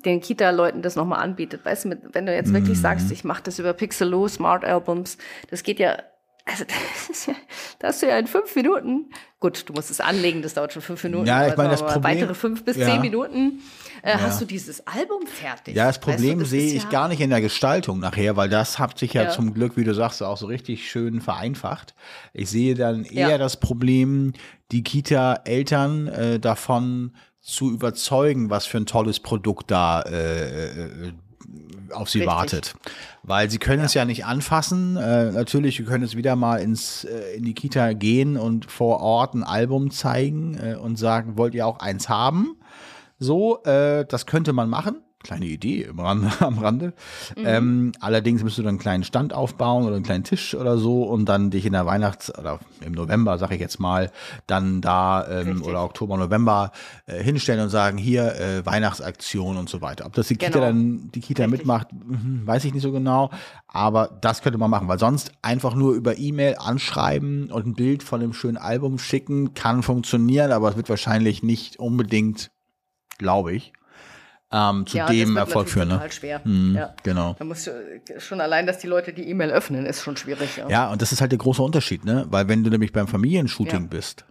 den Kita-Leuten das nochmal anbietet. Weißt du, wenn du jetzt Mhm. wirklich sagst, ich mache das über Pixelo, Smart Albums, das geht ja, also <laughs> das ist ja, da hast du ja in fünf Minuten, gut, du musst es anlegen, das dauert schon fünf Minuten, Ja, ich aber meine, das Problem- weitere fünf bis ja. zehn Minuten äh, hast du dieses Album fertig. Ja, das Weißt du, Problem das sehe ich ja- gar nicht in der Gestaltung nachher, weil das hat sich ja, Ja. zum Glück, wie du sagst, auch so richtig schön vereinfacht. Ich sehe dann eher Ja. das Problem, die Kita-Eltern äh, davon zu überzeugen, was für ein tolles Produkt da äh, äh, auf sie Richtig. wartet. Weil sie können es ja nicht anfassen. Äh, natürlich, wir können es wieder mal ins, äh, in die Kita gehen und vor Ort ein Album zeigen äh, und sagen, wollt ihr auch eins haben? So, äh, das könnte man machen. Kleine Idee im Rande, <laughs> am Rande. Ähm, allerdings müsst du dann einen kleinen Stand aufbauen oder einen kleinen Tisch oder so und dann dich in der Weihnachts- oder im November, sag ich jetzt mal, dann da ähm, oder Oktober, November äh, hinstellen und sagen, hier äh, Weihnachtsaktion und so weiter. Ob das die Kita Genau. dann die Kita Richtig. mitmacht, mhm, weiß ich nicht so genau, aber das könnte man machen, weil sonst einfach nur über E-Mail anschreiben und ein Bild von einem schönen Album schicken kann funktionieren, aber es wird wahrscheinlich nicht unbedingt, glaube ich, ähm, zu Ja, dem Erfolg führen. Ne? Total schwer. Mhm, Ja. Genau. Da musst du schon allein, dass die Leute die E-Mail öffnen, ist schon schwierig. Ja. Ja, und das ist halt der große Unterschied, ne? Weil wenn du nämlich beim Familienshooting Ja. bist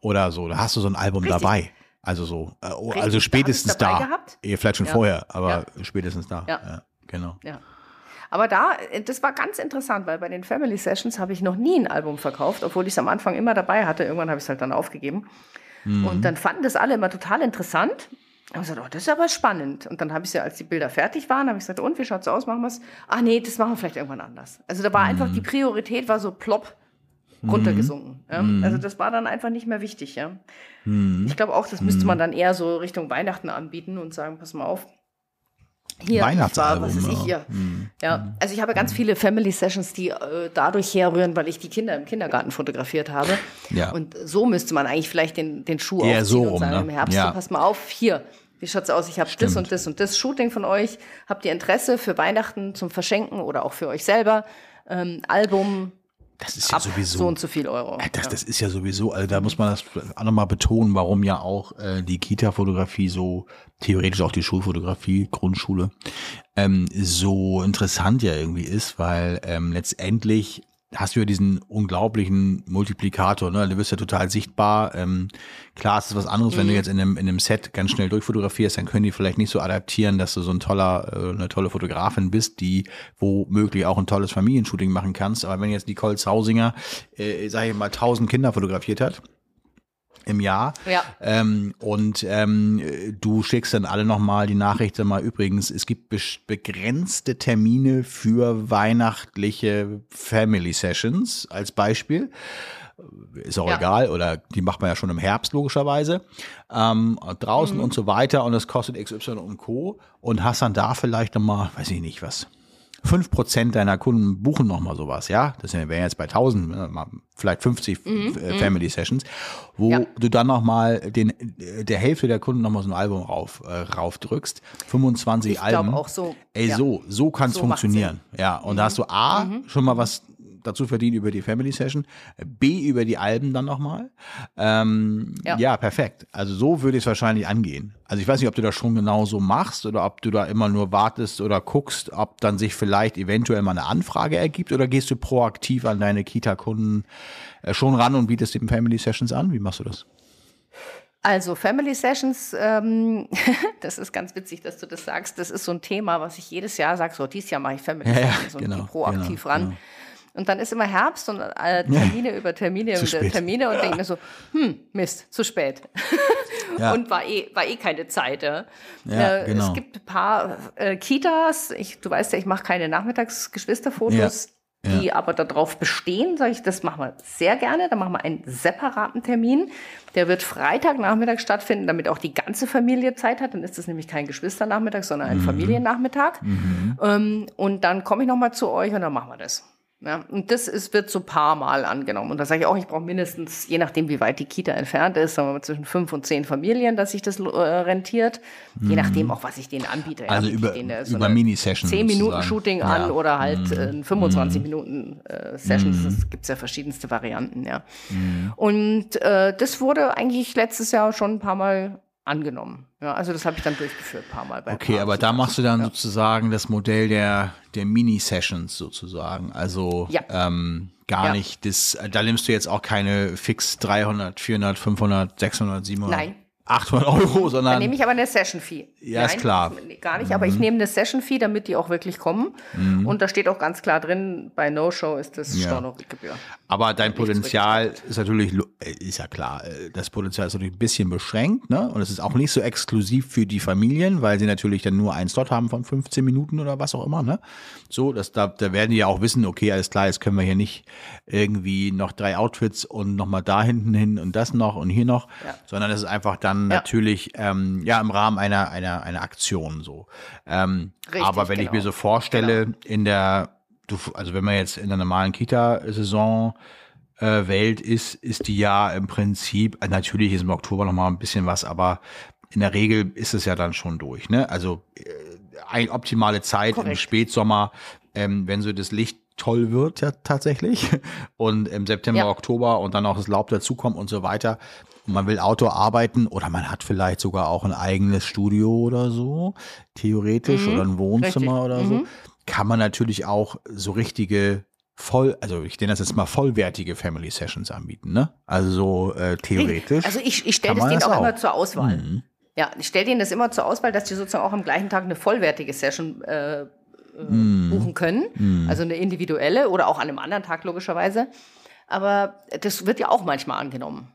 oder so, da hast du so ein Album Richtig. dabei. Also so, äh, oh, Richtig, also spätestens da. gehabt. Eh, vielleicht schon vorher, aber spätestens da. Ja. genau. Ja. Aber da, äh, das war ganz interessant, weil bei den Family Sessions habe ich noch nie ein Album verkauft, obwohl ich es am Anfang immer dabei hatte. Irgendwann habe ich es halt dann aufgegeben. Mhm. Und dann fanden das alle immer total interessant. Und ich gesagt, oh, das ist aber spannend. Und dann habe ich ja, als die Bilder fertig waren, habe ich gesagt, und wie schaut's aus? Machen wir's? Ah, nee, das machen wir vielleicht irgendwann anders. Also da war einfach Mhm. die Priorität war so plopp runtergesunken. Ja? Mhm. Also das war dann einfach nicht mehr wichtig. Ja? Ich glaube auch, das müsste Mhm. man dann eher so Richtung Weihnachten anbieten und sagen, pass mal auf. Hier, Weihnachtsalbum, was weiß ich hier. Ja, also ich habe ganz viele Family Sessions, die äh, dadurch herrühren, weil ich die Kinder im Kindergarten fotografiert habe. Ja. Und so müsste man eigentlich vielleicht den, den Schuh Eher aufziehen so und rum, sagen ne? im Herbst, Ja. pass mal auf, hier, wie schaut's aus? Ich habe das und das und das Shooting von euch. Habt ihr Interesse für Weihnachten zum Verschenken oder auch für euch selber? Ähm, Album Das ist ja ab sowieso. so und so viel Euro. Das, das ist ja sowieso, also da muss man das auch nochmal betonen, warum ja auch äh, die Kita-Fotografie so, theoretisch auch die Schulfotografie, Grundschule, ähm, so interessant ja irgendwie ist, weil ähm, letztendlich hast du ja diesen unglaublichen Multiplikator, ne? Du wirst ja total sichtbar. Ähm, klar, es ist was anderes, wenn du jetzt in einem, in einem Set ganz schnell durchfotografierst, dann können die vielleicht nicht so adaptieren, dass du so ein toller, äh, eine tolle Fotografin bist, die womöglich auch ein tolles Familienshooting machen kannst. Aber wenn jetzt Nicole Zausinger, äh, sag ich mal, tausend Kinder fotografiert hat, im Jahr. Ja. Ähm, und ähm, du schickst dann alle nochmal die Nachricht, mal, übrigens, es gibt bes- begrenzte Termine für weihnachtliche Family Sessions als Beispiel. Ist auch Ja. egal, oder die macht man ja schon im Herbst logischerweise. Ähm, draußen Mhm. und so weiter und das kostet XY und Co. Und hast dann da vielleicht nochmal, weiß ich nicht was, 5% deiner Kunden buchen nochmal sowas, ja? Das wäre jetzt bei 1000, äh, mal vielleicht 50 äh, Family Sessions, wo Mhm, Ja. du dann nochmal den, der Hälfte der Kunden nochmal so ein Album rauf, äh, raufdrückst. 25 Ich glaube Alben. auch so, Ey, ja. so, so kann es So funktionieren. Ja, und da hast du A, schon mal was dazu verdient über die Family Session, B über die Alben dann nochmal. Ähm, ja. Ja. perfekt. Also so würde ich es wahrscheinlich angehen. Also ich weiß nicht, ob du das schon genau so machst oder ob du da immer nur wartest oder guckst, ob dann sich vielleicht eventuell mal eine Anfrage ergibt oder gehst du proaktiv an deine Kita-Kunden äh, schon ran und bietest eben Family Sessions an? Wie machst du das? Also Family Sessions, ähm, <laughs> das ist ganz witzig, dass du das sagst. Das ist so ein Thema, was ich jedes Jahr sage. So, dieses Jahr mache ich Family Ja, ja, Sessions und genau, gehe proaktiv genau, ran. genau. Und dann ist immer Herbst und äh, Termine über Termine Zu über. Termine und denke mir so, hm, Mist, zu spät. <laughs> Ja. Und war eh, war eh keine Zeit. Ja. Ja, äh, genau. Es gibt ein paar äh, Kitas, ich, du weißt ja, ich mache keine Nachmittagsgeschwisterfotos, Ja, die aber darauf bestehen, sage ich, das machen wir sehr gerne. Dann machen wir einen separaten Termin. Der wird Freitagnachmittag stattfinden, damit auch die ganze Familie Zeit hat. Dann ist es nämlich kein Geschwisternachmittag, sondern Mhm. ein Familiennachmittag. Ähm, und dann komme ich noch mal zu euch und dann machen wir das. Ja, und das ist, wird so ein paar Mal angenommen. Und da sage ich auch, ich brauche mindestens, je nachdem, wie weit die Kita entfernt ist, sagen wir mal zwischen fünf und zehn Familien, dass sich das äh, rentiert. Je nachdem auch, was ich denen anbiete. Mhm. Also biete über- denen, äh, über Mini-Sessions 10 Minuten. Shooting Ja. Mhm. an oder halt äh, ein 25 Minuten äh, Sessions. Das gibt's ja verschiedenste Varianten, ja. Mhm. Und äh, das wurde eigentlich letztes Jahr schon ein paar Mal angenommen. Ja, also das habe ich dann durchgeführt, ein paar Mal. Bei Okay, paar aber da machst du dann ja. sozusagen das Modell der, der Mini-Sessions sozusagen. Also Ja. ähm, gar Ja. nicht, das, da nimmst du jetzt auch keine fix 300, 400, 500, 600, 700. Nein. 800 Euro, sondern. Dann nehme ich aber eine Session-Fee. Ja, ist klar. Gar nicht, aber ich nehme eine Session-Fee, damit die auch wirklich kommen. Und da steht auch ganz klar drin, bei No-Show ist das Ja. Stornogebühr. Aber dein Potenzial ist natürlich, äh, ist ja klar, äh, das Potenzial ist natürlich ein bisschen beschränkt, ne? Und es ist auch nicht so exklusiv für die Familien, weil sie natürlich dann nur einen Slot haben von 15 Minuten oder was auch immer, ne? So, dass da, da werden die ja auch wissen, okay, alles klar, jetzt können wir hier nicht irgendwie noch drei Outfits und nochmal da hinten hin und das noch und hier noch, Ja. sondern es ist einfach dann Ja. natürlich, ähm, ja, im Rahmen einer, einer, einer Aktion so. Ähm, Richtig, aber wenn ich genau. mir so vorstelle, in der, also wenn man jetzt in der normalen Kita-Saison äh, Welt ist, ist die ja im Prinzip, äh, natürlich ist im Oktober noch mal ein bisschen was, aber in der Regel ist es ja dann schon durch. Ne? Also äh, eine optimale Zeit im Korrekt. Spätsommer, ähm, wenn so das Licht toll wird ja tatsächlich und im September, Ja. Oktober und dann auch das Laub dazukommt und so weiter. Und man will Outdoor arbeiten oder man hat vielleicht sogar auch ein eigenes Studio oder so, theoretisch, oder ein Wohnzimmer richtig. oder so Mhm. kann man natürlich auch so richtige voll, also ich nenne das jetzt mal vollwertige Family Sessions anbieten, ne? Also so äh, theoretisch. Also ich, ich stelle das denen auch, das auch. immer zur Auswahl. Mhm. Ja, ich stelle denen das immer zur Auswahl, dass die sozusagen auch am gleichen Tag eine vollwertige Session äh, äh, Mhm. buchen können. Also eine individuelle oder auch an einem anderen Tag logischerweise. Aber das wird ja auch manchmal angenommen.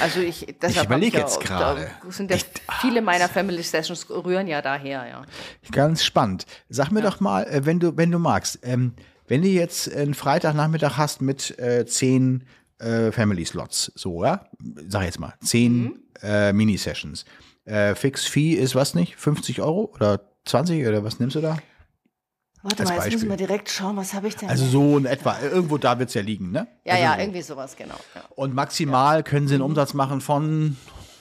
Also ich, deshalb hab überleg ja, jetzt gerade. Sind ja viele meiner Family Sessions rühren ja daher, ja. Ganz spannend. Sag mir doch mal, äh, wenn du, wenn du magst, ähm, wenn du jetzt einen Freitagnachmittag hast mit äh, zehn äh, Family Slots, so, ja? Sag jetzt mal, zehn Mhm. äh, Mini-Sessions. Äh, Fix Fee ist was nicht? 50 Euro oder 20 oder was nimmst du da? Warte mal, jetzt Beispiel. müssen wir direkt schauen, was habe ich denn? Also so in etwa, irgendwo da wird's ja liegen, ne? ja, also ja, so. irgendwie sowas, genau. Ja. Und maximal können Sie einen Umsatz machen von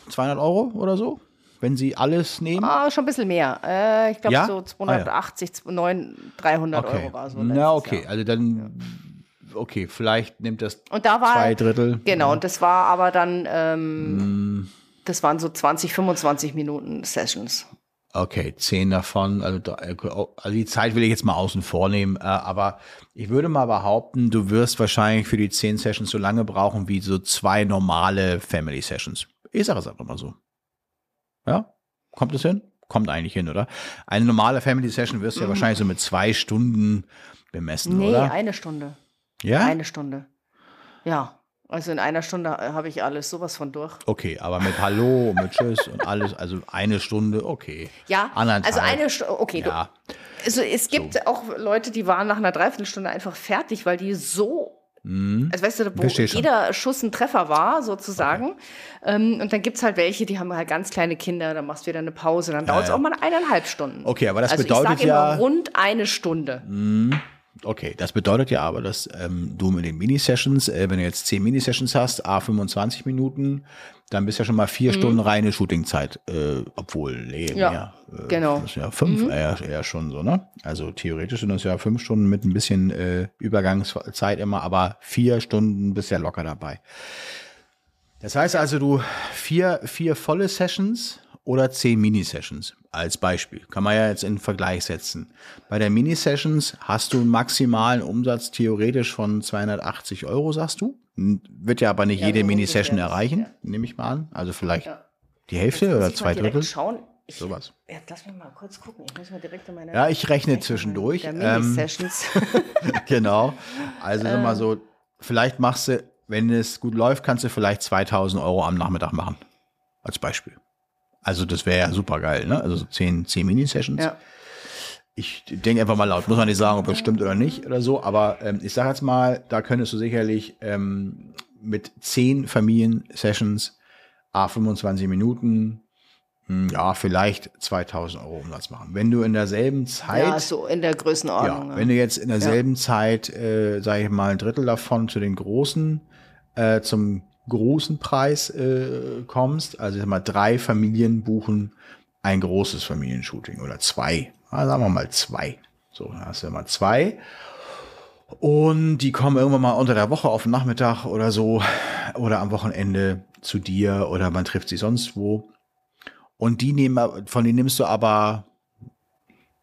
200 Euro oder so, wenn Sie alles nehmen. Ah, schon ein bisschen mehr. Äh, ich glaube Ja? so Ah, ja. 280, 9, 300 Euro war so. Na, okay. Jahr. Also dann, okay, vielleicht nimmt das Und da war zwei Drittel. Genau, und das war aber dann, ähm, Hm. das waren so 20, 25 Minuten Sessions. Okay, zehn davon. Also, also die Zeit will ich jetzt mal außen vor nehmen. Äh, aber ich würde mal behaupten, du wirst wahrscheinlich für die zehn Sessions so lange brauchen wie so zwei normale Family Sessions. Ich sage es einfach mal so. Ja? Kommt es hin? Kommt eigentlich hin, oder? Eine normale Family Session wirst du ja wahrscheinlich so mit zwei Stunden bemessen, Mhm. Nee, oder? eine Stunde. Ja? Eine Stunde. Ja, also in einer Stunde äh, habe ich alles sowas von durch. Okay, aber mit Hallo, mit Tschüss und alles, also eine Stunde, okay. Ja, Anderthalb. also eine Stunde, okay. Ja, Du, also es gibt auch Leute, die waren nach einer Dreiviertelstunde einfach fertig, weil die so Also weißt du, wo schon. jeder Schuss ein Treffer war, sozusagen. Ähm, und dann gibt es halt welche, die haben halt ganz kleine Kinder, dann machst du wieder eine Pause, dann dauert es ja. auch mal eineinhalb Stunden. Okay, aber das also bedeutet ich sag ja- immer rund eine Stunde. Okay, das bedeutet ja aber, dass ähm, du mit den Mini-Sessions, äh, wenn du jetzt 10 Mini-Sessions hast, a 25 Minuten, dann bist ja schon mal vier Stunden reine Shootingzeit, äh, obwohl, nee, Mhm. Ja, mehr. Äh, genau. Das ist ja fünf, eher, eher schon so, ne? Also theoretisch sind das ja fünf Stunden mit ein bisschen äh, Übergangszeit immer, aber vier Stunden bist ja locker dabei. Das heißt also, du vier, vier volle Sessions oder zehn Mini-Sessions als Beispiel. Kann man ja jetzt in Vergleich setzen. Bei der Mini-Sessions hast du einen maximalen Umsatz theoretisch von 280 Euro, sagst du. Wird ja aber nicht Ja, jede Mini-Session erreichen, ja. nehme ich mal an. Also vielleicht Ja. die Hälfte Muss oder zwei Drittel. Schauen. Ich, Sowas. Jetzt lass mich mal kurz gucken. Ich muss mal direkt in meine Ja, ich rechne zwischendurch. Der Ähm, Mini-Sessions. <laughs> genau. Also Ähm. mal so, vielleicht machst du, wenn es gut läuft, kannst du vielleicht 2000 Euro am Nachmittag machen. Als Beispiel. Also das wäre ja super geil, ne? Also so 10, 10 Mini-Sessions. ja. Ich denke einfach mal laut, muss man nicht sagen, ob das stimmt oder nicht oder so, aber ähm, ich sage jetzt mal, da könntest du sicherlich ähm, mit 10 Familien-Sessions, a 25 Minuten, hm, ja, vielleicht 2000 Euro Umsatz machen. Wenn du in derselben Zeit ja, so in der Größenordnung. ja, wenn du jetzt in derselben Zeit, äh, sage ich mal, ein Drittel davon zu den großen, äh, zum großen Preis äh, kommst, also ich sag mal, drei Familien buchen ein großes Familienshooting oder zwei, ah, sagen wir mal zwei. So, dann hast du mal zwei. Und die kommen irgendwann mal unter der Woche auf den Nachmittag oder so oder am Wochenende zu dir oder man trifft sie sonst wo. Und die nehmen, von denen nimmst du aber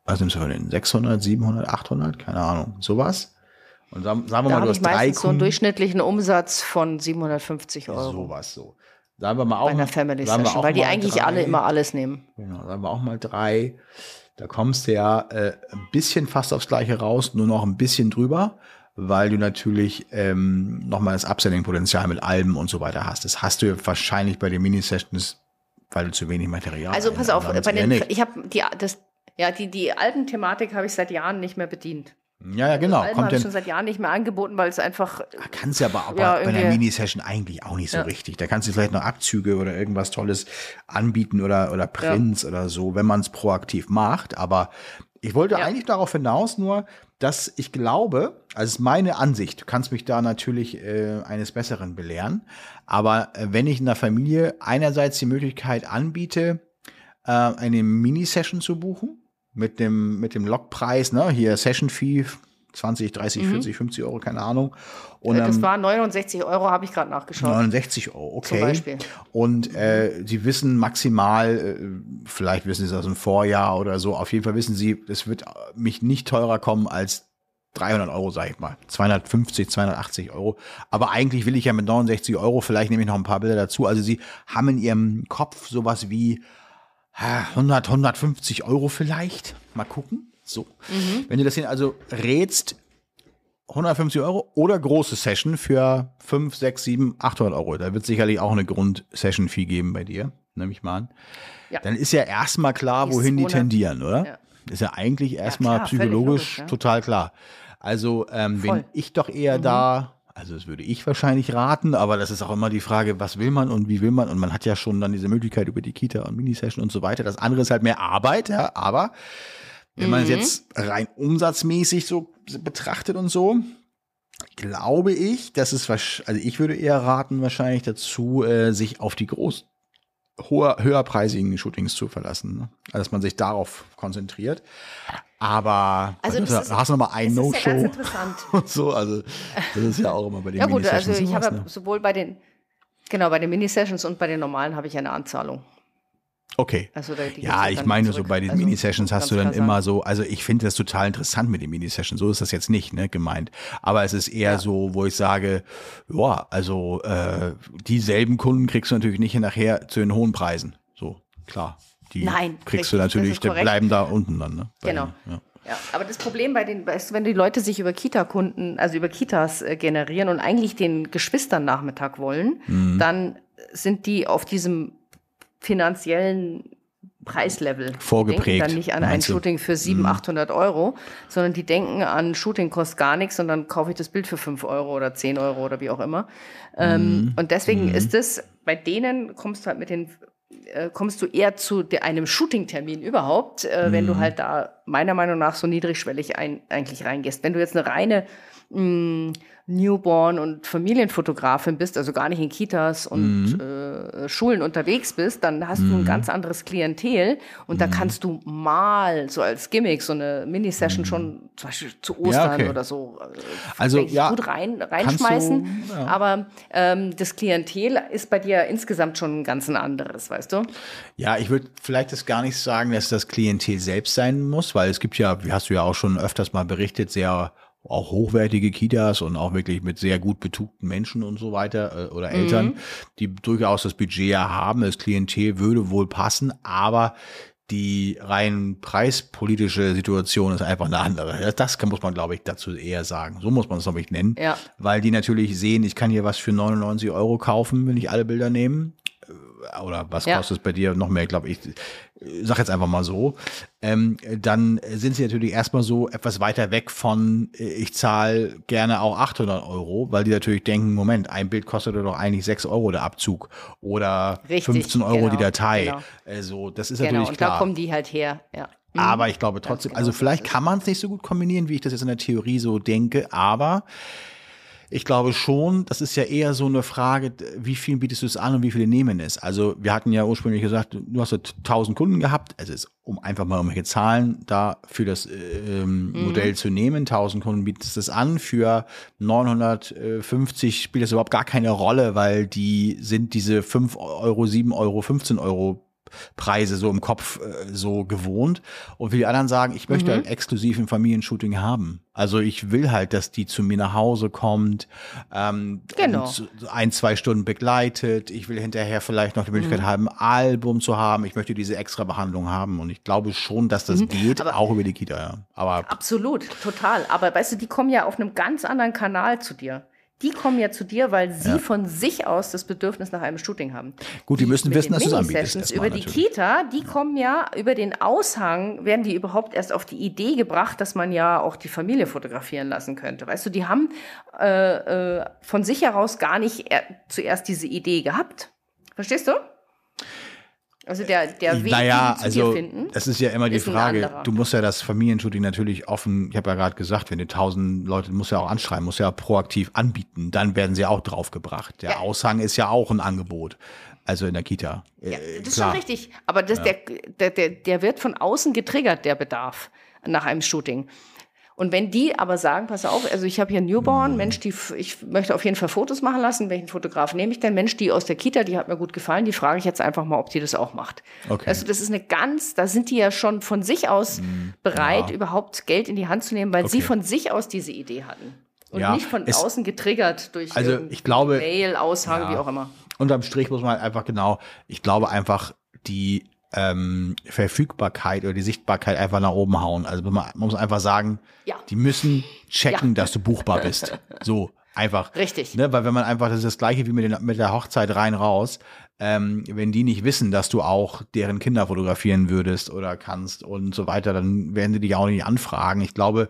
was nimmst du von denen? 600, 700, 800? Keine Ahnung. Sowas. Und sagen, sagen wir da mal, du hast drei meistens so einen Kunden. durchschnittlichen Umsatz von 750 Euro. Sowas so. Sagen wir mal auch. Bei einer Family Session, weil die eigentlich drei. alle immer alles nehmen. Genau, sagen wir auch mal drei. Da kommst du ja äh, ein bisschen fast aufs Gleiche raus, nur noch ein bisschen drüber, weil du natürlich ähm, nochmal das Upselling-Potenzial mit Alben und so weiter hast. Das hast du ja wahrscheinlich bei den Mini-Sessions, weil du zu wenig Material hast. Also pass auf, bei den, ich habe die, das, ja, die, die alten Thematik habe ich seit Jahren nicht mehr bedient. Ja, ja, genau. Also Kommt schon seit Jahren nicht mehr angeboten, weil es einfach. Kannst du aber, aber ja, bei einer Mini-Session eigentlich auch nicht so ja. richtig. Da kannst du vielleicht noch Abzüge oder irgendwas Tolles anbieten oder, oder Prints ja. oder so, wenn man es proaktiv macht. Aber ich wollte eigentlich darauf hinaus nur, dass ich glaube, also ist meine Ansicht, du kannst mich da natürlich äh, eines Besseren belehren, aber äh, wenn ich in der Familie einerseits die Möglichkeit anbiete, äh, eine Mini-Session zu buchen, mit dem, mit dem Logpreis, ne, hier Session Fee 20, 30, mhm. 40, 50 Euro, keine Ahnung. Und, äh, das ähm, war 69 Euro, habe ich gerade nachgeschaut. 69 Euro, okay. Zum Beispiel. Und äh, Sie wissen maximal, äh, vielleicht wissen Sie es aus dem Vorjahr oder so, auf jeden Fall wissen Sie, es wird mich nicht teurer kommen als 300 Euro, sage ich mal. 250, 280 Euro. Aber eigentlich will ich ja mit 69 Euro, vielleicht nehme ich noch ein paar Bilder dazu. Also Sie haben in Ihrem Kopf sowas wie 100, 150 Euro vielleicht. Mal gucken. So. Mhm. Wenn du das hier also rätst, 150 Euro oder große Session für 5, 6, 7, 800 Euro. Da wird sicherlich auch eine Grund-Session-Fee geben bei dir, nehme ich mal an. Ja. Dann ist ja erstmal klar, wohin die tendieren, oder? Ja. Ist ja eigentlich erstmal ja, psychologisch logisch, total klar. Also ähm, bin ich doch eher mhm. da also das würde ich wahrscheinlich raten, aber das ist auch immer die Frage, was will man und wie will man? Und man hat ja schon dann diese Möglichkeit über die Kita und Minisession und so weiter. Das andere ist halt mehr Arbeit, ja, aber wenn mhm. man es jetzt rein umsatzmäßig so betrachtet und so, glaube ich, dass es also ich würde eher raten wahrscheinlich dazu, äh, sich auf die groß hoher, höherpreisigen Shootings zu verlassen, ne? also dass man sich darauf konzentriert. Aber also das ist, hast du noch mal ein No-Show ja und <laughs> so. Also das ist ja auch immer bei den Ja gut, also ich habe ne? sowohl bei den genau bei den Mini-Sessions und bei den normalen habe ich eine Anzahlung. Okay. Also ja, ich meine, so bei den also, Mini-Sessions hast du dann immer so, also ich finde das total interessant mit den Mini-Sessions, so ist das jetzt nicht, ne, gemeint. Aber es ist eher ja. so, wo ich sage, ja, also äh, dieselben Kunden kriegst du natürlich nicht nachher zu den hohen Preisen. So, klar. Die Nein, kriegst richtig, du natürlich, die bleiben da unten dann, ne? Bei genau. Den, ja. Ja, aber das Problem bei den, weißt du, wenn die Leute sich über Kita-Kunden, also über Kitas äh, generieren und eigentlich den Geschwistern Nachmittag wollen, mhm. dann sind die auf diesem finanziellen Preislevel. Vorgeprägt. Die denken dann nicht an ein Shooting für 700, 800 mhm. Euro, sondern die denken an Shooting kostet gar nichts und dann kaufe ich das Bild für 5 Euro oder 10 Euro oder wie auch immer. Ähm, mhm. Und deswegen mhm. ist es, bei denen kommst du halt mit den äh, kommst du eher zu einem Shooting-Termin überhaupt, äh, wenn du mhm. halt da meiner Meinung nach so niedrigschwellig ein, eigentlich reingehst. Wenn du jetzt eine reine mh, Newborn- und Familienfotografin bist, also gar nicht in Kitas und mhm. äh, Schulen unterwegs bist, dann hast mhm. du ein mhm. ganz anderes Klientel und mhm. da kannst du mal so als Gimmick so eine Mini-Session mhm. schon zum Beispiel zu Ostern ja, okay. oder so äh, also, ja, gut rein, reinschmeißen. Du, ja. Aber ähm, das Klientel ist bei dir insgesamt schon ein ganz anderes, weißt du? Ja, ich würde vielleicht das gar nicht sagen, dass das Klientel selbst sein muss, weil es gibt ja, wie hast du ja auch schon öfters mal berichtet, sehr auch hochwertige Kitas und auch wirklich mit sehr gut betugten Menschen und so weiter äh, oder Eltern, mhm. die durchaus das Budget ja haben. Das Klientel würde wohl passen, aber die rein preispolitische Situation ist einfach eine andere. Das kann, muss man, glaube ich, dazu eher sagen. So muss man es, glaube ich, nennen. Ja. Weil die natürlich sehen, ich kann hier was für 99 Euro kaufen, wenn ich alle Bilder nehme oder was ja. kostet es bei dir noch mehr, glaube ich, sag jetzt einfach mal so, ähm, dann sind sie natürlich erstmal so etwas weiter weg von, äh, ich zahle gerne auch 800 Euro, weil die natürlich denken, Moment, ein Bild kostet doch eigentlich 6 Euro der Abzug oder Richtig, 15 Euro genau, die Datei. Genau. Also das ist genau, natürlich klar. Und da kommen die halt her, ja. Mhm. Aber ich glaube trotzdem, genau also vielleicht kann man es nicht so gut kombinieren, wie ich das jetzt in der Theorie so denke, aber ich glaube schon, das ist ja eher so eine Frage, wie viel bietest du es an und wie viele nehmen es. Also wir hatten ja ursprünglich gesagt, du hast 1000 Kunden gehabt, also ist, um einfach mal irgendwelche Zahlen da für das äh, ähm, mhm. Modell zu nehmen. 1000 Kunden bietest du es an, für 950 spielt das überhaupt gar keine Rolle, weil die sind diese 5 Euro, 7 Euro, 15 Euro Preise so im Kopf äh, so gewohnt. Und wie die anderen sagen, ich möchte mhm. halt exklusiv ein Familienshooting haben. Also ich will halt, dass die zu mir nach Hause kommt, ähm, genau. ein, zwei Stunden begleitet. Ich will hinterher vielleicht noch die Möglichkeit mhm. haben, ein Album zu haben. Ich möchte diese extra Behandlung haben. Und ich glaube schon, dass das mhm. geht, Aber auch über die Kita. Ja. Aber absolut, total. Aber weißt du, die kommen ja auf einem ganz anderen Kanal zu dir die kommen ja zu dir, weil sie ja. von sich aus das Bedürfnis nach einem Shooting haben. Gut, die, die müssen wissen, dass du es anbietest. Über die natürlich. Kita, die kommen ja über den Aushang, werden die überhaupt erst auf die Idee gebracht, dass man ja auch die Familie fotografieren lassen könnte. Weißt du, die haben äh, äh, von sich heraus gar nicht zuerst diese Idee gehabt. Verstehst du? Also der, der Weg, naja, die also finden, das ist ja immer die Frage. Du musst ja das Familienshooting natürlich offen, ich habe ja gerade gesagt, wenn du tausend Leute, musst ja auch anschreiben, musst ja proaktiv anbieten, dann werden sie auch draufgebracht. Der ja. Aushang ist ja auch ein Angebot. Also in der Kita. Ja, äh, das ist schon richtig. Aber das, ja. der, der, der wird von außen getriggert, der Bedarf nach einem Shooting. Und wenn die aber sagen, pass auf, also ich habe hier Newborn, Mensch, die, ich möchte auf jeden Fall Fotos machen lassen, welchen Fotograf nehme ich denn? Mensch, die aus der Kita, die hat mir gut gefallen, die frage ich jetzt einfach mal, ob die das auch macht. Okay. Also das ist eine ganz, da sind die ja schon von sich aus mhm. bereit, ja. überhaupt Geld in die Hand zu nehmen, weil okay. sie von sich aus diese Idee hatten. Und ja, nicht von es, außen getriggert durch also ich glaube, Mail, Aushang, ja, wie auch immer. Unterm Strich muss man einfach genau, ich glaube einfach, die ähm, Verfügbarkeit oder die Sichtbarkeit einfach nach oben hauen. Also man, man muss einfach sagen, ja. die müssen checken, ja. dass du buchbar bist. <laughs> So einfach. Richtig. Ne? Weil wenn man einfach, das ist das gleiche wie mit, den, mit der Hochzeit rein raus, ähm, wenn die nicht wissen, dass du auch deren Kinder fotografieren würdest oder kannst und so weiter, dann werden sie dich auch nicht anfragen. Ich glaube,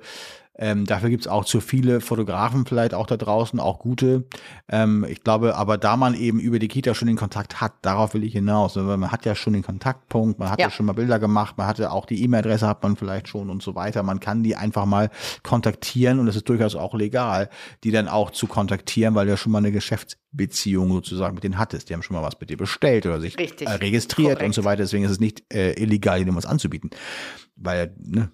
ähm, dafür gibt's auch zu viele Fotografen vielleicht auch da draußen, auch gute. Ähm, ich glaube, aber da man eben über die Kita schon den Kontakt hat, darauf will ich hinaus. Weil man hat ja schon den Kontaktpunkt, man hat ja, ja schon mal Bilder gemacht, man hatte auch die E-Mail-Adresse hat man vielleicht schon und so weiter. Man kann die einfach mal kontaktieren und es ist durchaus auch legal, die dann auch zu kontaktieren, weil du ja schon mal eine Geschäftsbeziehung sozusagen mit denen hattest. Die haben schon mal was mit dir bestellt oder sich Richtig. Äh, registriert Korrekt. und so weiter. Deswegen ist es nicht äh, illegal, ihnen was anzubieten. Weil, ne,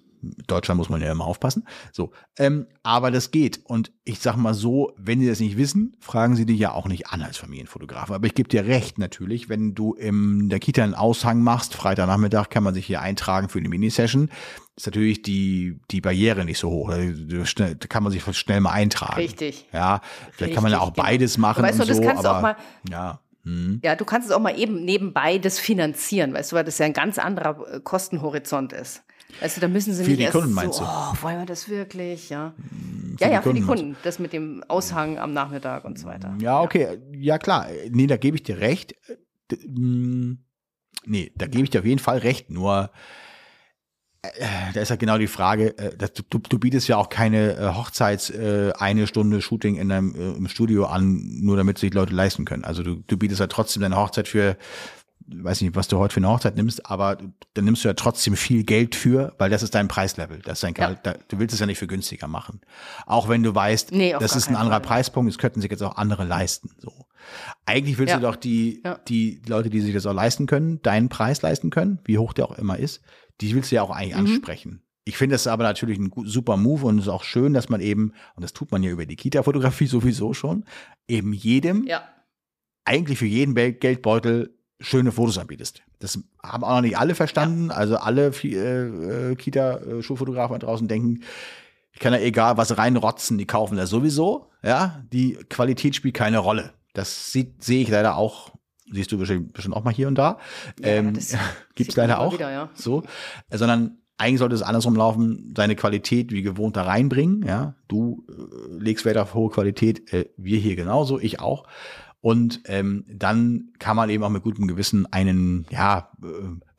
Deutschland muss man ja immer aufpassen. So, ähm, aber das geht. Und ich sag mal so, wenn Sie das nicht wissen, fragen Sie dich ja auch nicht an als Familienfotograf. Aber ich gebe dir recht natürlich, wenn du in der Kita einen Aushang machst, Freitagnachmittag kann man sich hier eintragen für eine Minisession, ist natürlich die, die Barriere nicht so hoch. Da kann man sich schnell mal eintragen. Richtig. Ja, vielleicht Richtig, kann man ja auch beides machen. Weißt du, das so, kannst aber, du auch mal. Ja. Hm. Ja, du kannst es auch mal eben nebenbei das finanzieren, weißt du, weil das ja ein ganz anderer äh, Kostenhorizont ist. Also da müssen sie für nicht die Kunden meinst so, du? Oh, wollen wir das wirklich? Ja, hm, ja, ja, für die Kunden. Das mit dem Aushang am Nachmittag und so weiter. Ja, okay, ja klar. Nee, da gebe ich dir recht. Hm, nee, da gebe ich dir auf jeden Fall recht. Nur äh, da ist ja genau die Frage, äh, dass du, du, du bietest ja auch keine äh, Hochzeits eine Stunde Shooting in deinem im Studio an, nur damit sich Leute leisten können. Also du, du bietest ja trotzdem deine Hochzeit für weiß nicht, was du heute für eine Hochzeit nimmst, aber dann nimmst du ja trotzdem viel Geld für, weil das ist dein Preislevel. Das ist dein. Ja. Du willst es ja nicht für günstiger machen. Auch wenn du weißt, nee, das ist ein anderer Fall. Preispunkt, das könnten sich jetzt auch andere leisten. So. Eigentlich willst ja. du doch die, ja. die Leute, die sich das auch leisten können, deinen Preis leisten können, wie hoch der auch immer ist, die willst du ja auch eigentlich mhm. ansprechen. Ich finde das aber natürlich ein super Move und es ist auch schön, dass man eben, und das tut man ja über die Kita-Fotografie <laughs> sowieso schon, eben jedem, eigentlich für jeden Geldbeutel schöne Fotos anbietest. Das haben auch noch nicht alle verstanden. Ja. Also alle äh, äh, Kita-Schulfotografen draußen denken, ich kann ja egal was reinrotzen, die kaufen das sowieso. Ja, die Qualität spielt keine Rolle. Das sehe ich leider auch. Siehst du bestimmt, auch mal hier und da. Ja, ähm, Gibt es leider auch. Wieder, ja. So, sondern eigentlich sollte es andersrum laufen, seine Qualität wie gewohnt da reinbringen. Ja, du äh, legst Wert auf hohe Qualität, äh, wir hier genauso, ich auch. Und ähm, dann kann man eben auch mit gutem Gewissen einen ja, äh,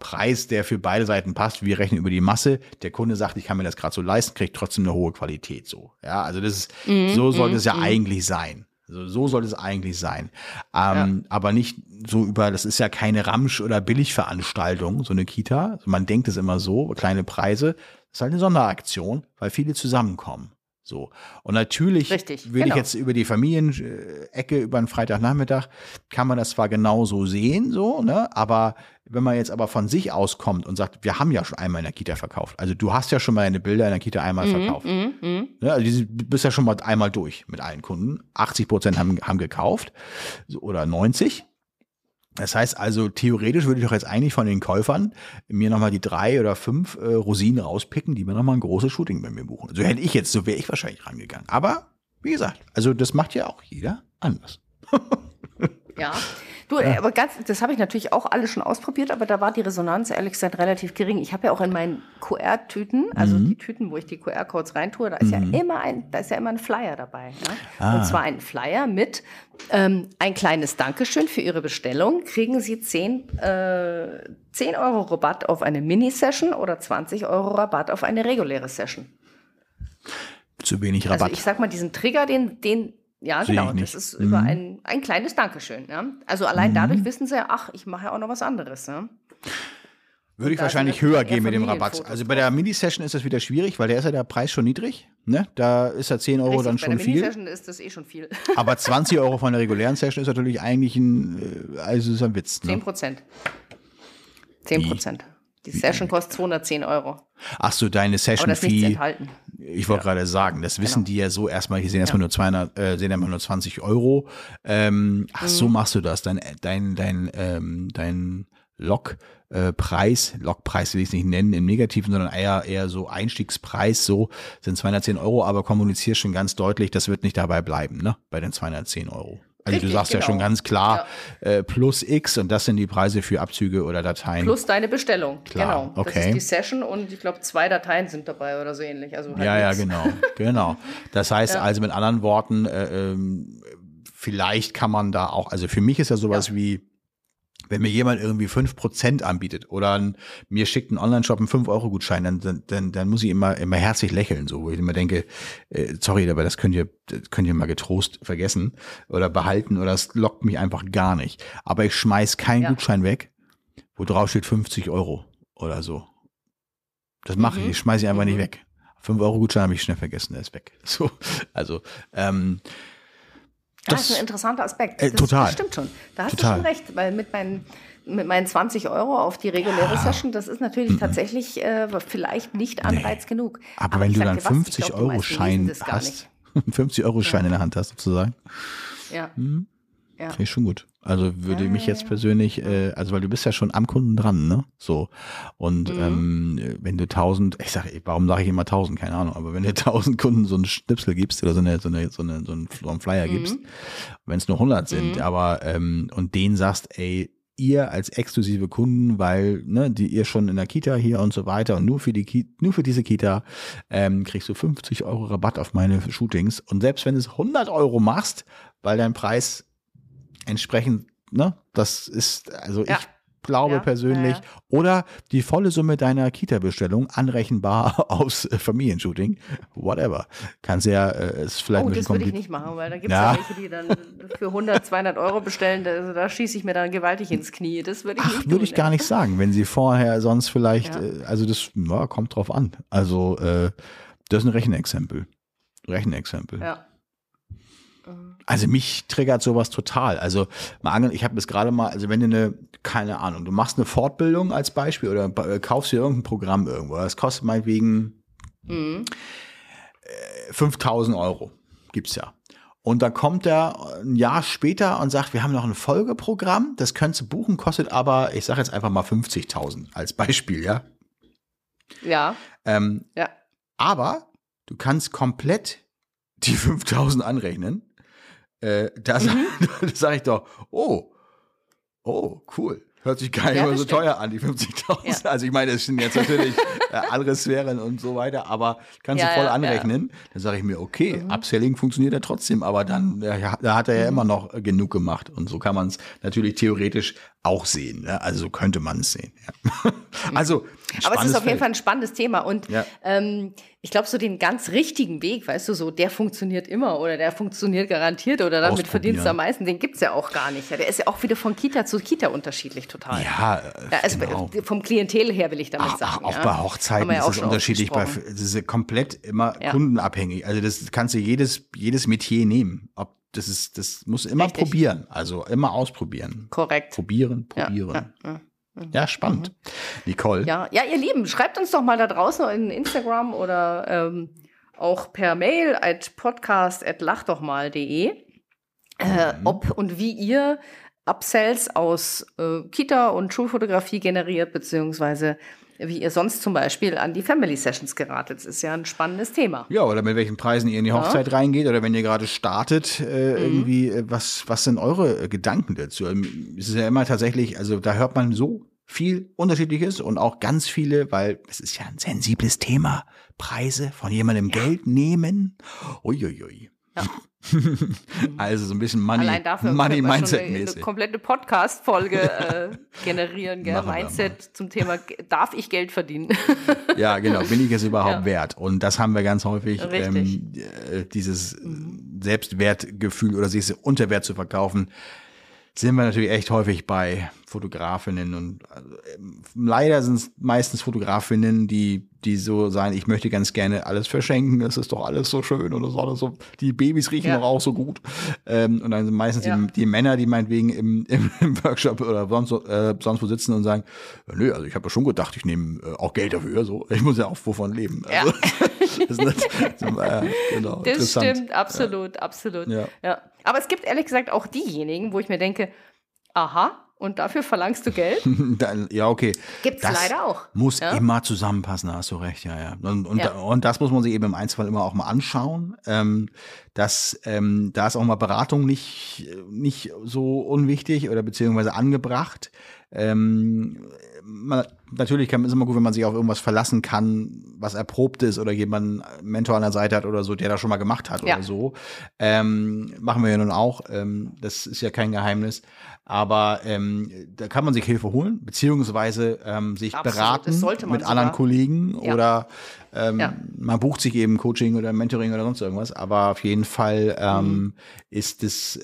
Preis, der für beide Seiten passt. Wir rechnen über die Masse. Der Kunde sagt, ich kann mir das gerade so leisten, kriegt trotzdem eine hohe Qualität. So, ja, also das ist, mm, so sollte mm, es ja mm. eigentlich sein. So, so sollte es eigentlich sein. Ähm, ja. Aber nicht so über, das ist ja keine Ramsch- oder Billigveranstaltung, so eine Kita. Also man denkt es immer so, kleine Preise. Das ist halt eine Sonderaktion, weil viele zusammenkommen. So. Und natürlich Richtig, will genau. ich jetzt über die Familienecke, über einen Freitagnachmittag, kann man das zwar genauso sehen, so, ne, aber wenn man jetzt aber von sich aus kommt und sagt, wir haben ja schon einmal in der Kita verkauft. Also du hast ja schon mal deine Bilder in der Kita einmal mhm, verkauft. Mhm, mh. ne, also du bist ja schon mal einmal durch mit allen Kunden. 80 Prozent haben, haben gekauft oder 90 Das heißt also, theoretisch würde ich doch jetzt eigentlich von den Käufern mir nochmal die drei oder fünf äh, Rosinen rauspicken, die mir nochmal ein großes Shooting bei mir buchen. So hätte ich jetzt, so wäre ich wahrscheinlich rangegangen. Aber, wie gesagt, also das macht ja auch jeder anders. <laughs> ja. Du, ja. aber ganz, das habe ich natürlich auch alles schon ausprobiert, aber da war die Resonanz ehrlich gesagt relativ gering. Ich habe ja auch in meinen QR-Tüten, also mhm. die Tüten, wo ich die QR-Codes reintue, da ist mhm. ja immer ein, da ist ja immer ein Flyer dabei. Ja? Ah. Und zwar ein Flyer mit ähm, ein kleines Dankeschön für Ihre Bestellung. Kriegen Sie 10, äh, 10 Euro Rabatt auf eine Mini-Session oder 20 Euro Rabatt auf eine reguläre Session. Zu wenig Rabatt. Also ich sag mal, diesen Trigger, den, den ja, Sehe genau. Das ist mhm. über ein, ein kleines Dankeschön. Ja? Also allein mhm. dadurch wissen sie ja, ach, ich mache ja auch noch was anderes. Ja? Würde ich wahrscheinlich höher gehen mit dem Rabatt. Also bei der Mini-Session ist das wieder schwierig, weil da ist ja der Preis schon niedrig. Ne? Da ist ja 10 Euro Richtig, dann schon viel. Bei der Mini-Session ist das eh schon viel. <laughs> Aber 20 Euro von der regulären Session ist natürlich eigentlich ein, äh, also ist ein Witz. Ne? 10 Prozent. 10 Prozent. Die Session kostet 210 Euro. Ach so, deine Session-Fee. Ich wollte ja. gerade sagen, das wissen genau. die ja so erstmal, die sehen erstmal ja. nur 200, äh, sehen erstmal nur 20 Euro. Ähm, ach, mhm. so machst du das. Dein, dein, dein, ähm, dein Logpreis, äh, Logpreis will ich es nicht nennen im Negativen, sondern eher, eher so Einstiegspreis, so sind 210 Euro, aber kommunizierst schon ganz deutlich, das wird nicht dabei bleiben, ne, bei den 210 Euro. Also Richtig, du sagst genau. ja schon ganz klar ja. äh, plus X und das sind die Preise für Abzüge oder Dateien. Plus deine Bestellung. Klar, genau. Okay. Das ist die Session und ich glaube zwei Dateien sind dabei oder so ähnlich. Also halt ja, nix. ja, genau, genau. Das heißt ja. also mit anderen Worten, äh, ähm, vielleicht kann man da auch, also für mich ist ja sowas ja. wie wenn mir jemand irgendwie fünf Prozent anbietet oder mir schickt ein Online-Shop einen 5-Euro-Gutschein, dann, dann, dann muss ich immer, immer herzlich lächeln, so, wo ich immer denke, äh, sorry, aber das könnt ihr, das könnt ihr mal getrost vergessen oder behalten oder es lockt mich einfach gar nicht. Aber ich schmeiß keinen ja. Gutschein weg, wo drauf steht 50 Euro oder so. Das mache mhm. ich, ich schmeiße ich einfach mhm. nicht weg. 5-Euro-Gutschein habe ich schnell vergessen, der ist weg. <laughs> So, also, ähm, das, das ist ein interessanter Aspekt. Äh, total. Das stimmt schon. Da hast total. du schon recht, weil mit meinen, mit meinen 20 Euro auf die reguläre ja. Session, das ist natürlich mhm. tatsächlich äh, vielleicht nicht Anreiz nee. genug. Aber, Aber wenn du dann 50 Euro Schein hast, 50 <laughs> Euro Schein ja. in der Hand hast sozusagen. Ja. Mhm. Ja. Finde ich schon gut. Also würde ja, mich jetzt ja. persönlich, äh, also weil du bist ja schon am Kunden dran, ne? So. Und mhm. ähm, wenn du tausend, ich sage, warum sage ich immer tausend, keine Ahnung, aber wenn du tausend Kunden so einen Schnipsel gibst oder so eine, so eine, so eine, so einen Flyer mhm. gibst, wenn es nur 100 sind, mhm. aber ähm, und denen sagst, ey, ihr als exklusive Kunden, weil ne, die ihr schon in der Kita hier und so weiter und nur für die Ki nur für diese Kita ähm, kriegst du 50 Euro Rabatt auf meine Shootings und selbst wenn du es 100 Euro machst, weil dein Preis entsprechend, ne, das ist, also ja. ich glaube ja, persönlich, ja, oder die volle Summe deiner Kita-Bestellung anrechenbar <laughs> aufs Familienshooting, whatever. Kannst ja, äh, ist vielleicht oh, das würde ich nicht machen, weil da gibt es ja. welche, die dann für 100, 200 Euro bestellen, da, da schieße ich mir dann gewaltig ins Knie. Das würde ich Ach, nicht würde ich gar nicht sagen, wenn sie vorher sonst vielleicht, äh, also das kommt drauf an. Also äh, das ist ein Rechenexempel. Rechenexempel. Ja. Also mich triggert sowas total. Also mal ich habe das gerade mal, also wenn du eine, keine Ahnung, du machst eine Fortbildung als Beispiel oder äh, kaufst dir irgendein Programm irgendwo, das kostet meinetwegen mhm. 5000 Euro, gibt's ja. Und dann kommt er ein Jahr später und sagt, wir haben noch ein Folgeprogramm, das könntest du buchen, kostet aber, ich sage jetzt einfach mal 50.000 als Beispiel, ja? Ja. Ähm, ja. Aber du kannst komplett die 5000 anrechnen äh, da mhm. <laughs> sage ich doch, oh, oh, cool. Hört sich gar nicht ja, mehr so stimmt. teuer an, die 50.000. Ja. Also ich meine, es sind jetzt natürlich äh, andere Sphären und so weiter, aber kannst ja, du voll anrechnen. Dann sage ich mir, okay, mhm. Upselling funktioniert ja trotzdem, aber dann ja, da hat er ja mhm. immer noch genug gemacht. Und so kann man es natürlich theoretisch auch sehen. Ne? Also so könnte man es sehen. Ja. <laughs> also, aber es ist auf jeden Fall ein spannendes Thema. Und ja. ähm, ich glaube, so den ganz richtigen Weg, weißt du, so der funktioniert immer oder der funktioniert garantiert oder damit verdienst du am meisten, den gibt es ja auch gar nicht. Ja, der ist ja auch wieder von Kita zu Kita unterschiedlich total. Ja, ja also genau. vom Klientel her will ich damit ach, sagen. Auch ja. bei Hochzeiten ist es unterschiedlich. Bei, das ist komplett immer kundenabhängig. Also das kannst du jedes, jedes Metier nehmen. Ob das ist, das muss immer Richtig. probieren. Also immer ausprobieren. Korrekt. Probieren, probieren. Ja, ja, ja. ja spannend. Mhm. Nicole. Ja, ja, ihr Lieben, schreibt uns doch mal da draußen in Instagram oder ähm, auch per Mail at podcast at lachdochmal.de, äh, mhm. ob und wie ihr Upsells aus äh, Kita- und Schulfotografie generiert, beziehungsweise wie ihr sonst zum Beispiel an die Family Sessions geratet. Das ist ja ein spannendes Thema. Ja, oder mit welchen Preisen ihr in die Hochzeit ja. reingeht oder wenn ihr gerade startet, äh, mhm. irgendwie, äh, was, was sind eure äh, Gedanken dazu? Ähm, es ist ja immer tatsächlich, also da hört man so viel Unterschiedliches und auch ganz viele, weil es ist ja ein sensibles Thema. Preise von jemandem ja. Geld nehmen. Uiuiui. Ja. Also so ein bisschen Money, Allein dafür Money Mindset eine, mäßig. Eine komplette Podcast Folge äh, <laughs> generieren, gell? Mindset zum Thema darf ich Geld verdienen? <laughs> ja, genau, bin ich es überhaupt ja. wert? Und das haben wir ganz häufig ähm, äh, dieses mhm. Selbstwertgefühl oder sich Unterwert zu verkaufen sind wir natürlich echt häufig bei Fotografinnen und also, leider sind es meistens Fotografinnen, die die so sagen, ich möchte ganz gerne alles verschenken, es ist doch alles so schön und das ist alles so, die Babys riechen ja. doch auch so gut. Ähm, und dann sind meistens ja. die, die, Männer, die meinetwegen im, im, <laughs> im Workshop oder sonst, äh, sonst wo sitzen und sagen, nö, also ich habe ja schon gedacht, ich nehme äh, auch Geld dafür, so ich muss ja auch wovon leben. Also, ja. <laughs> das, <laughs> ist das, äh, genau, das stimmt, absolut, absolut. Ja. ja. Aber es gibt ehrlich gesagt auch diejenigen, wo ich mir denke, aha, und dafür verlangst du Geld? <laughs> ja, okay. Gibt es leider auch. Muss ja? immer zusammenpassen, da hast du recht, ja, ja. Und, und, ja. und das muss man sich eben im Einzelfall immer auch mal anschauen. Ähm, dass ähm, da ist auch mal Beratung nicht, nicht so unwichtig oder beziehungsweise angebracht. Ähm, man, natürlich kann, ist immer gut, wenn man sich auf irgendwas verlassen kann, was erprobt ist oder jemand einen Mentor an der Seite hat oder so, der das schon mal gemacht hat ja. oder so. Ähm, machen wir ja nun auch. Ähm, das ist ja kein Geheimnis. Aber ähm, da kann man sich Hilfe holen, beziehungsweise ähm, sich Absolut, beraten mit sogar. anderen Kollegen ja. oder ähm, ja. man bucht sich eben Coaching oder Mentoring oder sonst irgendwas. Aber auf jeden Fall ähm, mhm. ist es, äh,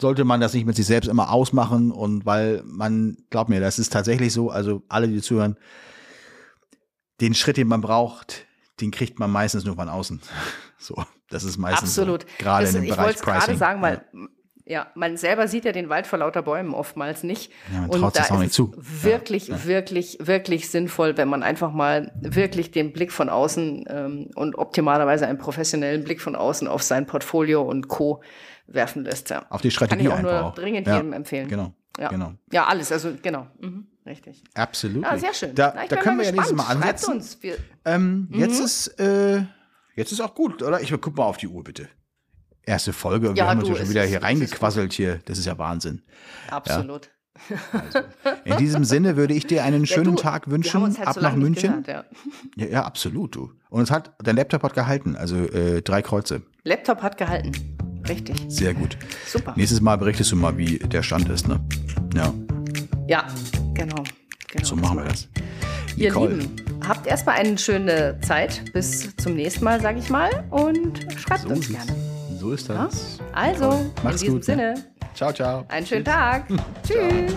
sollte man das nicht mit sich selbst immer ausmachen und weil man, glaub mir, das ist tatsächlich so, also alle, die zuhören, den Schritt, den man braucht, den kriegt man meistens nur von außen. <laughs> So, das ist meistens Absolut. So, gerade in dem ich Bereich Pricing. Ich wollte gerade sagen, weil ja, man selber sieht ja den Wald vor lauter Bäumen oftmals nicht. Ja, man traut sich auch nicht zu. Wirklich, ja, ja. wirklich, wirklich sinnvoll, wenn man einfach mal wirklich den Blick von außen ähm, und optimalerweise einen professionellen Blick von außen auf sein Portfolio und Co. werfen lässt. Ja. Auf die Strategie Kann ich auch nur auch. dringend jedem empfehlen. Genau. Ja. genau. Ja, alles, also genau. Mhm. Richtig. Absolut. Ja, sehr schön. Da, da können wir ja nächstes Mal ansetzen. Uns. Ähm, mhm. Jetzt ist äh, jetzt ist auch gut, oder? Ich guck mal auf die Uhr bitte erste Folge ja, wir haben du, uns ja schon wieder hier reingequasselt hier. Das ist ja Wahnsinn. Absolut. Ja. Also, in diesem Sinne würde ich dir einen schönen ja, du, Tag wünschen. Halt ab so nach München. Gehört, ja. ja. absolut, du. Und es hat, dein Laptop hat gehalten, also äh, drei Kreuze. Laptop hat gehalten. Richtig. Sehr gut. Super. Nächstes Mal berichtest du mal, wie der Stand ist, ne? Ja. Ja, genau. genau so machen wir das. Ihr Nicole. Lieben, habt erstmal eine schöne Zeit. Bis zum nächsten Mal, sage ich mal. Und schreibt so uns gerne. So ist das. Ja? Also, Mach's in diesem gut, ne? Sinne. Ciao, ciao. Einen schönen Tag. <laughs> Tschüss.